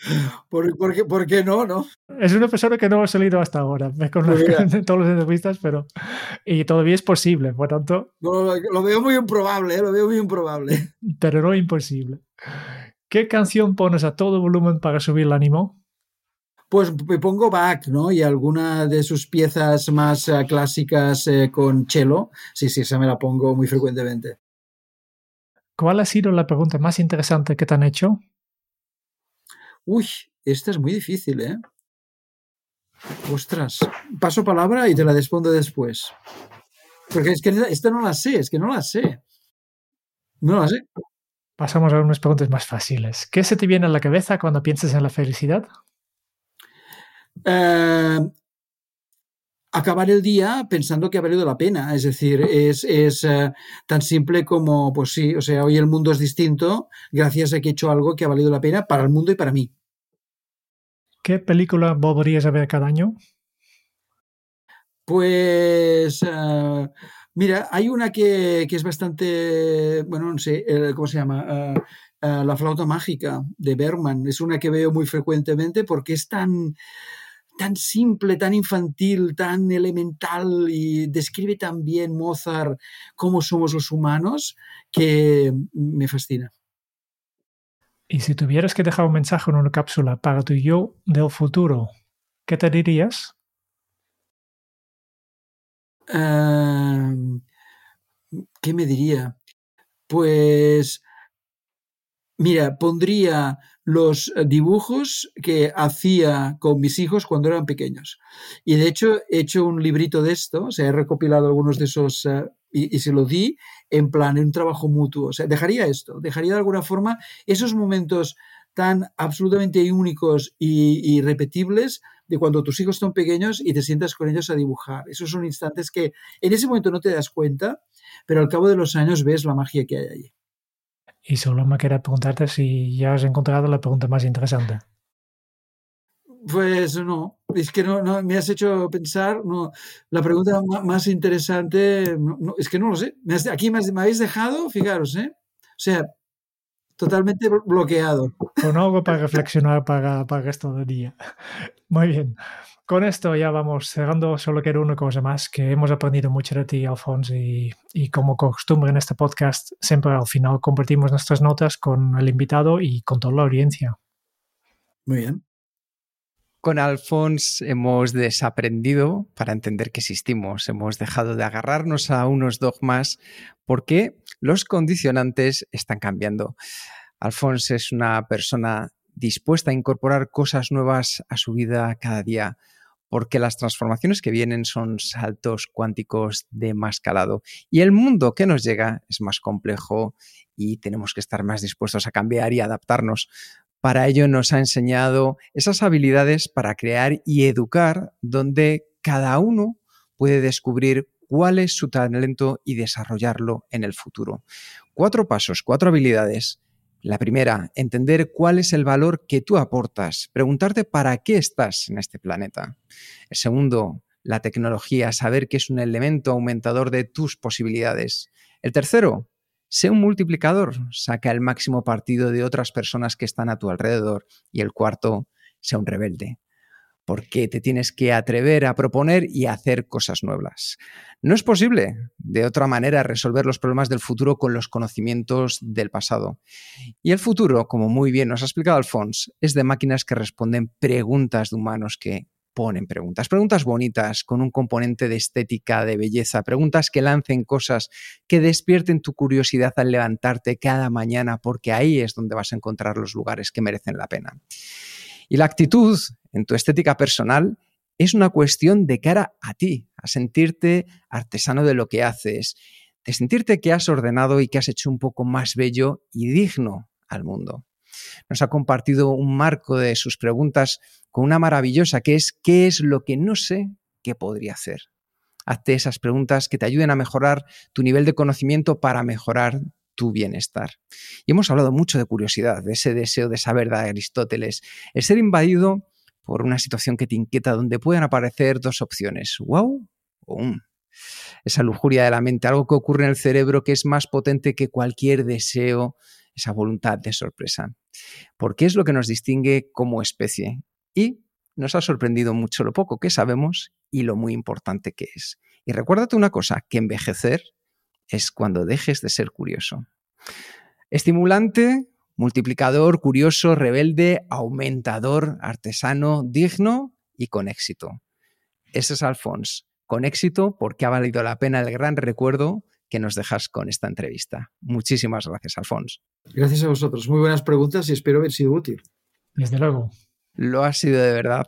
¿Por, por, qué, ¿Por, qué, no, no? Es una persona que no ha salido hasta ahora, con las, en todas las entrevistas, pero. Y todavía es posible, por tanto. No, lo, lo, veo muy improbable, ¿eh? lo veo muy improbable. Pero no imposible. ¿Qué canción pones a todo volumen para subir el ánimo? Pues me pongo Bach, ¿no? Y alguna de sus piezas más uh, clásicas eh, con cello. Sí, sí, esa me la pongo muy frecuentemente. ¿Cuál ha sido la pregunta más interesante que te han hecho? Uy, esta es muy difícil, ¿eh? Ostras, paso palabra y te la respondo después. Porque es que esta no la sé, es que no la sé. No la sé. Pasamos a unas preguntas más fáciles. ¿Qué se te viene a la cabeza cuando piensas en la felicidad? Eh, acabar el día pensando que ha valido la pena. Es decir, es, es uh, tan simple como, pues sí, o sea, hoy el mundo es distinto gracias a que he hecho algo que ha valido la pena para el mundo y para mí. ¿Qué película volverías a ver cada año? Pues, uh, mira, hay una que, que, es bastante, bueno, no sé, ¿cómo se llama? La flauta mágica de Bergman. Es una que veo muy frecuentemente porque es tan tan simple, tan infantil, tan elemental y describe tan bien Mozart cómo somos los humanos que me fascina. Y si tuvieras que dejar un mensaje en una cápsula para tu yo del futuro, ¿qué te dirías? Uh, ¿Qué me diría? Pues, mira, pondría los dibujos que hacía con mis hijos cuando eran pequeños. Y de hecho he hecho un librito de esto, o sea, he recopilado algunos de esos y, y, se lo di en plan, en un trabajo mutuo. O sea, dejaría esto, dejaría de alguna forma esos momentos tan absolutamente únicos y, y repetibles de cuando tus hijos son pequeños y te sientas con ellos a dibujar. Esos son instantes que en ese momento no te das cuenta, pero al cabo de los años ves la magia que hay allí. Y solo me queda preguntarte si ya has encontrado la pregunta más interesante. Pues no, es que no, no me has hecho pensar, no, la pregunta más interesante, no, no, es que no lo sé. Me has, aquí me, has, me, habéis dejado, fijaros, ¿eh? O sea, totalmente bloqueado. Con algo para reflexionar para, para el resto del día. Muy bien. Con esto ya vamos cerrando. Solo quiero una cosa más, que hemos aprendido mucho de ti, Alfonso, y, y, como costumbre en este podcast, siempre al final compartimos nuestras notas con el invitado y con toda la audiencia. Muy bien. Con Alfonso hemos desaprendido para entender que existimos. Hemos dejado de agarrarnos a unos dogmas porque los condicionantes están cambiando. Alfonso es una persona dispuesta a incorporar cosas nuevas a su vida cada día, porque las transformaciones que vienen son saltos cuánticos de más calado y el mundo que nos llega es más complejo y tenemos que estar más dispuestos a cambiar y adaptarnos. Para ello nos ha enseñado esas habilidades para crear y educar donde cada uno puede descubrir cuál es su talento y desarrollarlo en el futuro. Cuatro pasos, cuatro habilidades. La primera, entender cuál es el valor que tú aportas, preguntarte para qué estás en este planeta. El segundo, la tecnología, saber que es un elemento aumentador de tus posibilidades. El tercero, sé un multiplicador, saca el máximo partido de otras personas que están a tu alrededor. Y el cuarto, sea un rebelde, porque te tienes que atrever a proponer y a hacer cosas nuevas. No es posible, de otra manera, resolver los problemas del futuro con los conocimientos del pasado. Y el futuro, como muy bien nos ha explicado Alphonse, es de máquinas que responden preguntas de humanos que ponen preguntas, preguntas bonitas, con un componente de estética, de belleza, preguntas que lancen cosas, que despierten tu curiosidad al levantarte cada mañana, porque ahí es donde vas a encontrar los lugares que merecen la pena. Y la actitud en tu estética personal es una cuestión de cara a ti, a sentirte artesano de lo que haces, de sentirte que has ordenado y que has hecho un poco más bello y digno al mundo. Nos ha compartido un marco de sus preguntas con una maravillosa que es ¿qué es lo que no sé que podría hacer? Hazte esas preguntas que te ayuden a mejorar tu nivel de conocimiento para mejorar tu bienestar. Y hemos hablado mucho de curiosidad, de ese deseo de saber de Aristóteles, el ser invadido por una situación que te inquieta donde pueden aparecer dos opciones, wow o um. Esa lujuria de la mente, algo que ocurre en el cerebro que es más potente que cualquier deseo, esa voluntad de sorpresa. Porque es lo que nos distingue como especie. Y nos ha sorprendido mucho lo poco que sabemos y lo muy importante que es. Y recuérdate una cosa, que envejecer es cuando dejes de ser curioso. Estimulante, multiplicador, curioso, rebelde, aumentador, artesano, digno y con éxito. Ese es Alphonse, con éxito porque ha valido la pena el gran recuerdo que nos dejas con esta entrevista. Muchísimas gracias, Alphonse. Gracias a vosotros. Muy buenas preguntas y espero haber sido útil. Desde luego. Lo ha sido de verdad.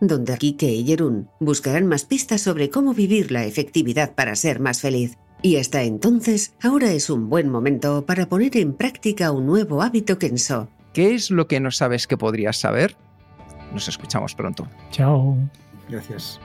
donde Kike y Jerún buscarán más pistas sobre cómo vivir la efectividad para ser más feliz. Y hasta entonces, ahora es un buen momento para poner en práctica un nuevo hábito Kenso. ¿Qué es lo que no sabes que podrías saber? Nos escuchamos pronto. Chao. Gracias.